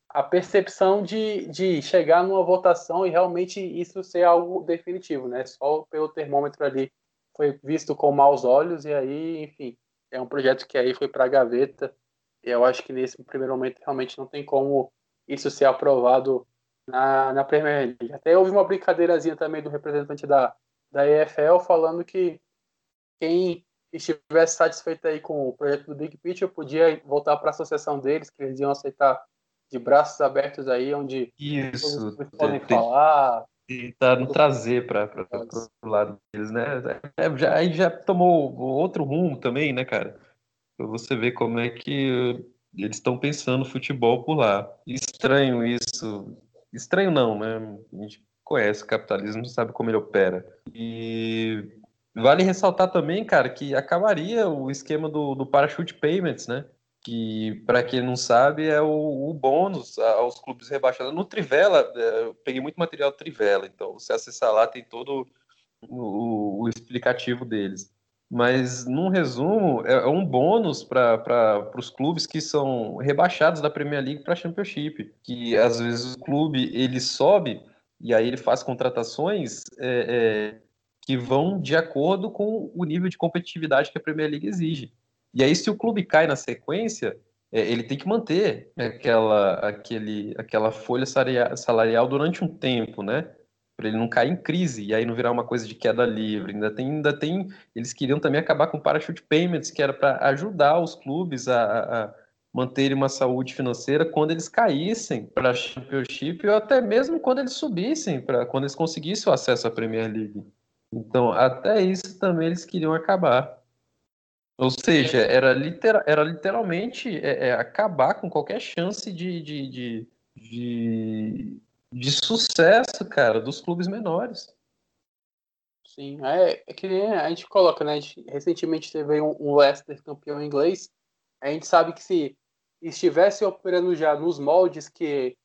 a percepção de, de chegar numa votação e realmente isso ser algo definitivo, né? Só pelo termômetro ali foi visto com maus olhos e aí, enfim, é um projeto que aí foi para a gaveta. E eu acho que nesse primeiro momento realmente não tem como isso ser aprovado na, na Premier League. Até houve uma brincadeirazinha também do representante da, da EFL falando que quem estivesse satisfeito aí com o projeto do Big Picture podia voltar para a associação deles, que eles iam aceitar de braços abertos aí, onde Isso, todos podem falar. Tentar não trazer para o lado deles, né? É, já, aí já tomou outro rumo também, né, cara? Pra você ver como é que eles estão pensando futebol por lá. Estranho isso. Estranho não, né? A gente conhece o capitalismo, sabe como ele opera. E Vale ressaltar também, cara, que acabaria o esquema do, do parachute payments, né? Que, para quem não sabe, é o, o, bônus aos clubes rebaixados. No Trivela, é, eu peguei muito material Trivela, então você acessar lá tem todo o, o explicativo deles. Mas, num resumo, é, é um bônus para os clubes que são rebaixados da Premier League para a Championship. Que às vezes o clube ele sobe e aí ele faz contratações. É, é, que vão de acordo com o nível de competitividade que a Premier League exige. E aí, se o clube cai na sequência, é, ele tem que manter aquela, aquele, aquela folha salarial durante um tempo, né? para ele não cair em crise e aí não virar uma coisa de queda livre. Ainda tem, ainda tem, eles queriam também acabar com o parachute payments, que era para ajudar os clubes a, a manterem uma saúde financeira quando eles caíssem para a Championship ou até mesmo quando eles subissem, para quando eles conseguissem o acesso à Premier League. Então, até isso também eles queriam acabar. Ou seja, era, literal, era literalmente é, é, acabar com qualquer chance de, de, de, de, de sucesso, cara, dos clubes menores. Sim, é, é que a gente coloca, né? Gente, recentemente teve um, um Leicester campeão inglês. A gente sabe que se estivesse operando já nos moldes que,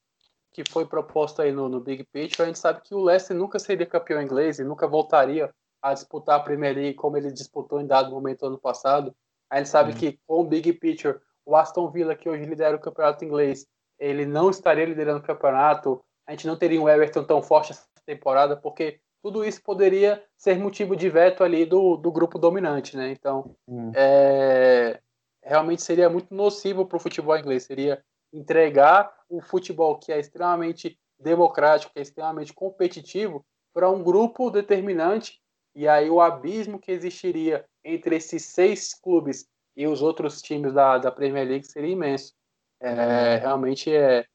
que foi proposto aí no, no Big Picture, a gente sabe que o Leicester nunca seria campeão inglês e nunca voltaria a disputar a Premier League como ele disputou em dado momento ano passado. A gente sabe uhum. que com o Big Picture, o Aston Villa, que hoje lidera o campeonato inglês, ele não estaria liderando o campeonato. A gente não teria um Everton tão forte essa temporada, porque tudo isso poderia ser motivo de veto ali do, do grupo dominante, né? Então, uhum. é, realmente seria muito nocivo para o futebol inglês. Seria entregar o futebol que é extremamente democrático, que é extremamente competitivo, para um grupo determinante. E aí o abismo que existiria entre esses seis clubes e os outros times da, da Premier League seria imenso. É, realmente é,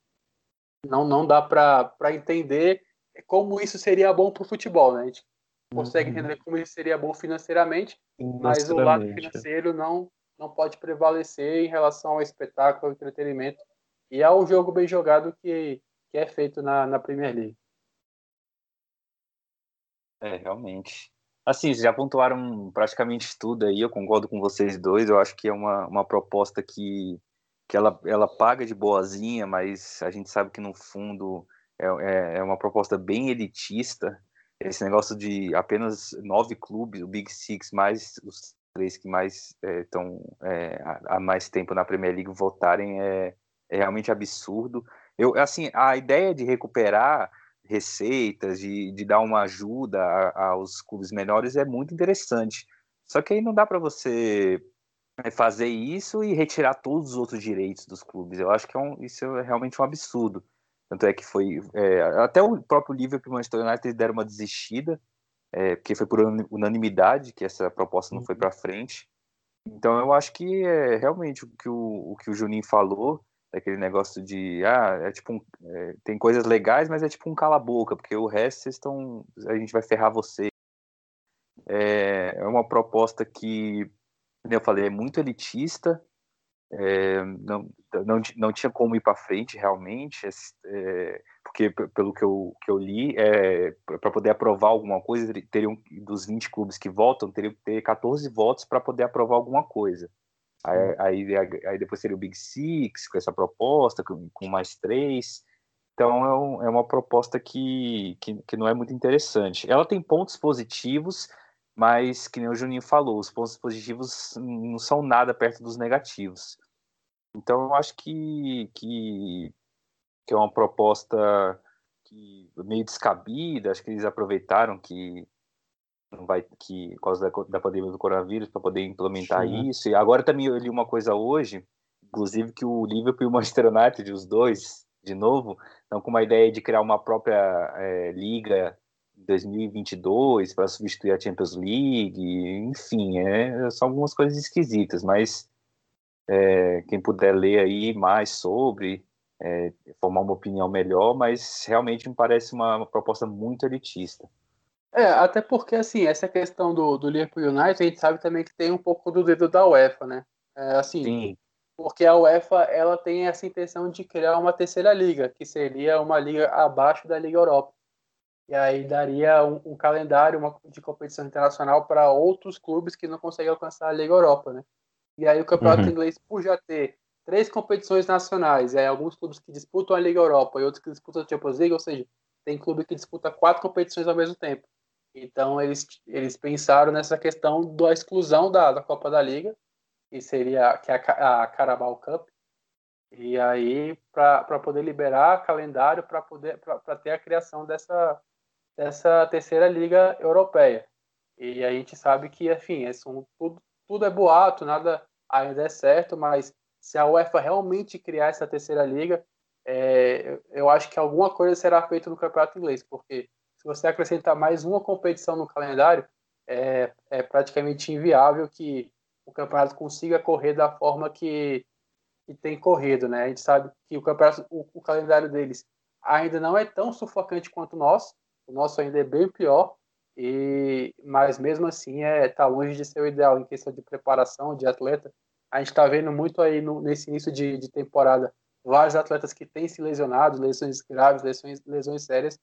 não, não dá para entender como isso seria bom para o futebol. Né? A gente consegue uhum. entender como isso seria bom financeiramente, mas o lado financeiro não, não pode prevalecer em relação ao espetáculo, ao entretenimento e ao jogo bem jogado que, que é feito na, na Premier League. É, realmente. Assim, já pontuaram praticamente tudo aí, eu concordo com vocês dois, eu acho que é uma, uma proposta que, que ela, ela paga de boazinha, mas a gente sabe que no fundo é, é, é uma proposta bem elitista, esse negócio de apenas nove clubes, o Big Six, mais os três que mais estão é, é, há mais tempo na Premier League votarem é, é, realmente absurdo. Eu, assim, a ideia de recuperar receitas, de, de dar uma ajuda a, aos clubes menores é muito interessante. Só que aí não dá para você é, fazer isso e retirar todos os outros direitos dos clubes. Eu acho que é um, isso é realmente um absurdo. Tanto é que foi. É, até o próprio Liverpool e Manchester United deram uma desistida é, porque foi por unanimidade que essa proposta não foi uhum. para frente. Então eu acho que é realmente o que o, o que o Juninho falou, daquele negócio de ah, é tipo um, é, tem coisas legais, mas é tipo um cala-boca, porque o resto vocês estão. A gente vai ferrar você. É, é uma proposta que, eu falei, é muito elitista, é, não, não, não tinha como ir para frente realmente, é, porque pelo que eu, que eu li, é, para poder aprovar alguma coisa, teriam dos 20 clubes que votam, teriam que ter 14 votos para poder aprovar alguma coisa. Aí, aí, aí, depois seria o Big Six com essa proposta, com, com mais três. Então é, um, é uma proposta que, que, que, não é muito interessante. Ela tem pontos positivos, mas, que nem o Juninho falou, os pontos positivos não são nada perto dos negativos. Então, eu acho que, que, que é uma proposta que meio descabida, acho que eles aproveitaram que não vai que por causa da, da pandemia do coronavírus para poder implementar Sim. isso. E agora também eu li uma coisa hoje, inclusive que o Liverpool e o Manchester United, os dois, de novo, estão com uma ideia de criar uma própria é, liga 2022 para substituir a Champions League, enfim, é, são algumas coisas esquisitas, mas é, quem puder ler aí mais sobre, é, formar uma opinião melhor, mas realmente me parece uma, uma, proposta muito elitista. É, até porque, assim, essa questão do, do Liverpool United, a gente sabe também que tem um pouco do dedo da UEFA, né? É, assim, Sim. porque a UEFA, ela tem essa intenção de criar uma terceira liga, que seria uma liga abaixo da Liga Europa. E aí daria um, um calendário uma, de competição internacional para outros clubes que não conseguem alcançar a Liga Europa, né? E aí o campeonato uhum. inglês, por já ter três competições nacionais, e aí alguns clubes que disputam a Liga Europa e outros que disputam a Champions League, ou seja, tem clube que disputa quatro competições ao mesmo tempo. Então eles, eles pensaram nessa questão da exclusão da, da Copa da Liga, que seria que é a, a Carabao Cup, e aí para poder liberar calendário para poder para ter a criação dessa dessa terceira liga europeia. E a gente sabe que, enfim, é tudo, tudo é boato, nada ainda é certo, mas se a UEFA realmente criar essa terceira liga, é, eu acho que alguma coisa será feita no campeonato inglês, porque se você acrescentar mais uma competição no calendário, é, é praticamente inviável que o campeonato consiga correr da forma que, que tem corrido, né? A gente sabe que o campeonato, o, o calendário deles ainda não é tão sufocante quanto o nosso, o nosso ainda é bem pior, e mas mesmo assim é tá longe de ser o ideal em questão de preparação de atleta. A gente está vendo muito aí no, nesse início de, de temporada vários atletas que têm se lesionado, lesões graves, lesões, lesões sérias,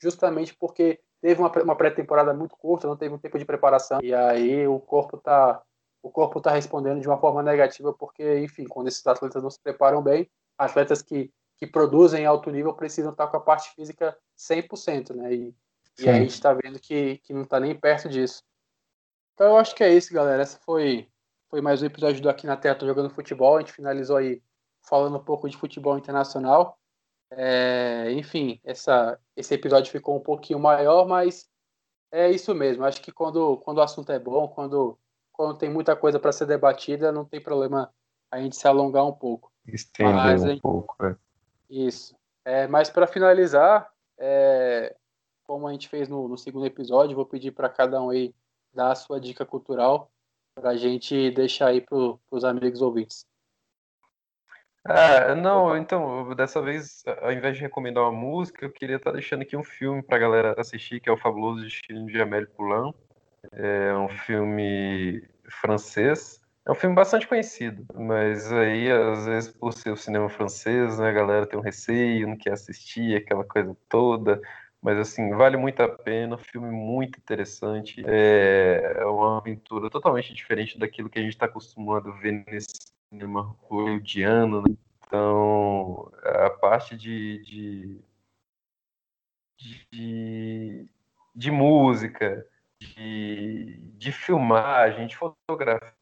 justamente porque teve uma, uma pré-temporada muito curta, não teve um tempo de preparação, e aí o corpo está o corpo tá respondendo de uma forma negativa, porque, enfim, quando esses atletas não se preparam bem, atletas que, que produzem em alto nível precisam estar com a parte física 100%, né? E, e aí a gente está vendo que, que não está nem perto disso. Então eu acho que é isso, galera. Essa foi, foi mais um episódio do Aqui na Terra Jogando Futebol. A gente finalizou aí falando um pouco de futebol internacional. É, enfim, essa, esse episódio ficou um pouquinho maior, mas é isso mesmo. Acho que quando, quando o assunto é bom, quando, quando tem muita coisa para ser debatida, não tem problema a gente se alongar um pouco. Estender um gente, pouco, é. Isso. É, mas para finalizar, é, como a gente fez no, no segundo episódio, vou pedir para cada um aí dar a sua dica cultural para a gente deixar aí para os amigos ouvintes. Ah, não, então, dessa vez, ao invés de recomendar uma música, eu queria estar tá deixando aqui um filme para a galera assistir, que é o Fabuloso Destino de Amélie Poulain. É um filme francês. É um filme bastante conhecido, mas aí, às vezes, por ser o cinema francês, né, a galera tem um receio, não quer assistir, aquela coisa toda. Mas, assim, vale muito a pena, um filme muito interessante. É, é uma aventura totalmente diferente daquilo que a gente está acostumado a ver nesse cinema hollywoodiano, né? então a parte de, de, de, de música, de, de filmagem, de fotografia,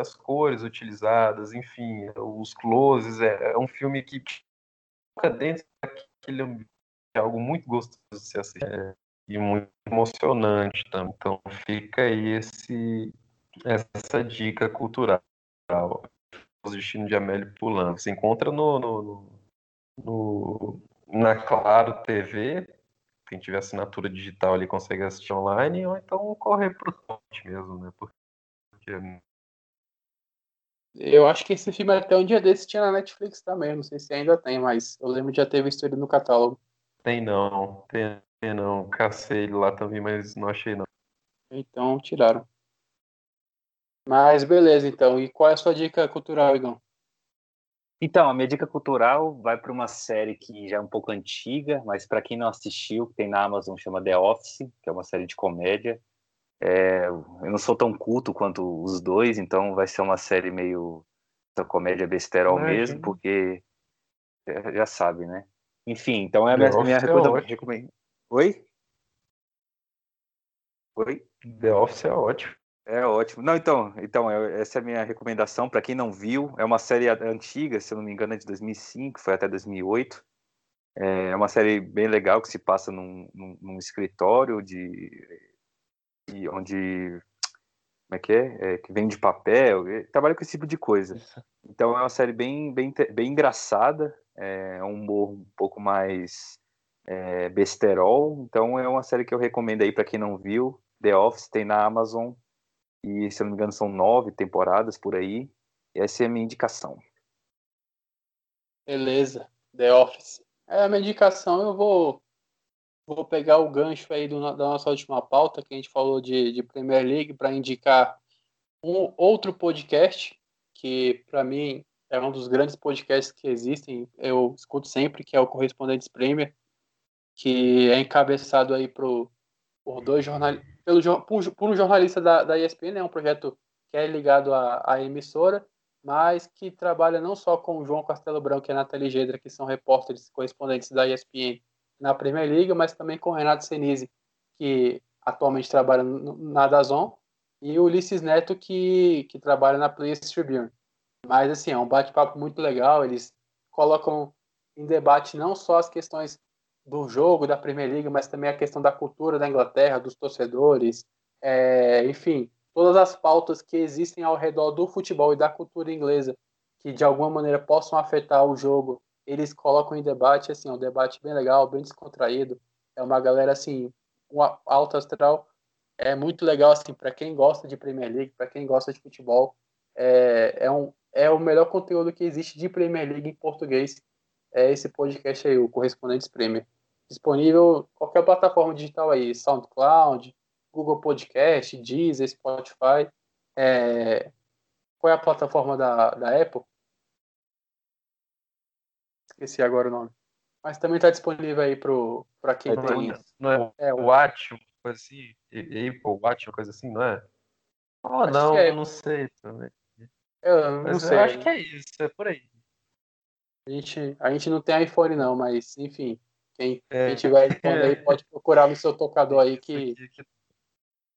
as cores utilizadas, enfim, os closes, é, é um filme que fica dentro daquele ambiente, é algo muito gostoso de se assistir é, e muito emocionante também. Então fica aí esse, essa dica cultural. O Destino de Amélie Poulain. Você encontra no, no, no, na Claro TV. Quem tiver assinatura digital ali consegue assistir online, ou então correr para o site mesmo, né? Porque eu acho que esse filme até um dia desse tinha na Netflix também, não sei se ainda tem, mas eu lembro de já ter visto ele no catálogo. Tem não, tem, tem não. Cacei ele lá também, mas não achei não. Então tiraram. Mas beleza, então. E qual é a sua dica cultural, Igão? Então, a minha dica cultural vai para uma série que já é um pouco antiga, mas para quem não assistiu, tem na Amazon, chama The Office, que é uma série de comédia. É, eu não sou tão culto quanto os dois, então vai ser uma série meio essa comédia besterol mesmo, porque já sabe, né? Enfim, então é a minha, minha recomendação. Oi? Oi? The Office é ótimo. É ótimo. Não, então, então essa é a minha recomendação para quem não viu. É uma série antiga, se eu não me engano, é de 2005, foi até 2008. É uma série bem legal que se passa num, num, num escritório de, de, onde como é que é? é? que vende papel, trabalha com esse tipo de coisa. Então é uma série bem bem, bem engraçada, é um humor um pouco mais é, besterol. Então é uma série que eu recomendo aí para quem não viu. The Office tem na Amazon e se não me engano são nove temporadas por aí. Essa é a minha indicação. Beleza, The Office. É a minha indicação, eu vou vou pegar o gancho aí do, da nossa última pauta que a gente falou de, de Premier League para indicar um outro podcast que para mim é um dos grandes podcasts que existem. Eu escuto sempre que é o Correspondentes Premier, que é encabeçado aí pro, por dois jornalistas pelo, por, um jornalista da, da ESPN, é né, um projeto que é ligado à, à, emissora, mas que trabalha não só com o João Castelo Branco e a Nathalie Gedra, que são repórteres correspondentes da ESPN na Premier League, mas também com o Renato Senise, que atualmente trabalha na Dazon, e o Ulisses Neto, que, que trabalha na Players Tribune. Mas, assim, é um bate-papo muito legal, eles colocam em debate não só as questões do jogo da Premier League, mas também a questão da cultura da Inglaterra, dos torcedores, é, enfim, todas as pautas que existem ao redor do futebol e da cultura inglesa que de alguma maneira possam afetar o jogo, eles colocam em debate, assim, é um debate bem legal, bem descontraído. É uma galera assim, um alto astral. É muito legal assim para quem gosta de Premier League, para quem gosta de futebol. É, é, um, é o melhor conteúdo que existe de Premier League em português. É esse podcast aí, o Correspondentes Premier. Disponível qualquer plataforma digital aí, SoundCloud, Google Podcast, Deezer, Spotify. É... Qual é a plataforma da, da Apple? Esqueci agora o nome. Mas também está disponível aí para quem não tem. Não é, é o Watch, coisa assim? Apple Watch, coisa assim, não é? Oh, não, é. não sei também. Eu não mas sei. Eu acho que é isso, é por aí. A gente, a gente não tem iPhone não, mas enfim, quem, é. quem tiver iPhone aí pode procurar no seu tocador aí que,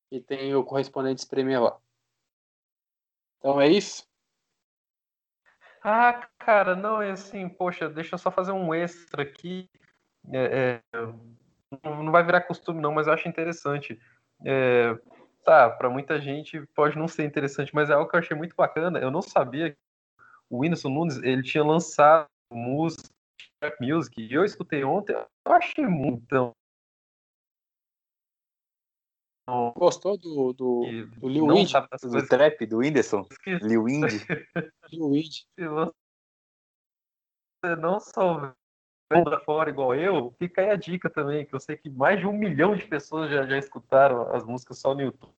que tem o correspondente Premier lá. Então é isso? Ah, cara, não, é assim, poxa, deixa eu só fazer um extra aqui. É, é, não vai virar costume, não, mas eu acho interessante. É, tá, para muita gente pode não ser interessante, mas é algo que eu achei muito bacana. Eu não sabia que o Whindersson Nunes ele tinha lançado música, rap music, e eu escutei ontem, eu achei muito. Gostou do, do, do Lil Wind? Do trap, do Whindersson? Lil Wind? Lil Wind. Você não só da fora igual eu, fica aí a dica também, que eu sei que mais de um milhão de pessoas já, já escutaram as músicas só no YouTube.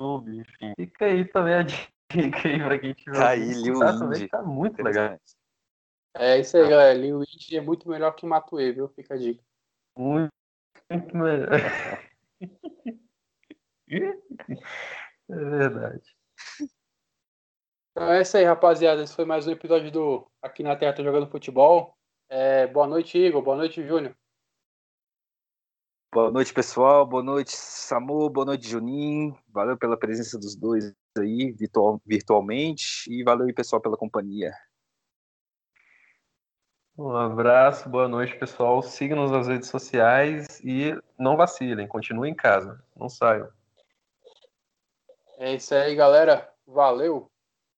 Enfim, fica aí também a dica aí pra quem tiver. Tá aí, Lil Wind. Tá muito legal. É isso aí, galera. Lil Wind é muito melhor que Matuê, viu? Fica a dica. Muito, muito melhor. é verdade. Então é isso aí, rapaziada. Esse foi mais um episódio do Aqui na Terra Tô Jogando Futebol. É, boa noite, Igor. Boa noite, Júnior. Boa noite, pessoal. Boa noite, Samu. Boa noite, Juninho. Valeu pela presença dos dois aí, virtual, virtualmente. E valeu aí, pessoal, pela companhia. Um abraço, boa noite, pessoal. Siga-nos nas redes sociais e não vacilem, continuem em casa, não saiam. É isso aí, galera. Valeu!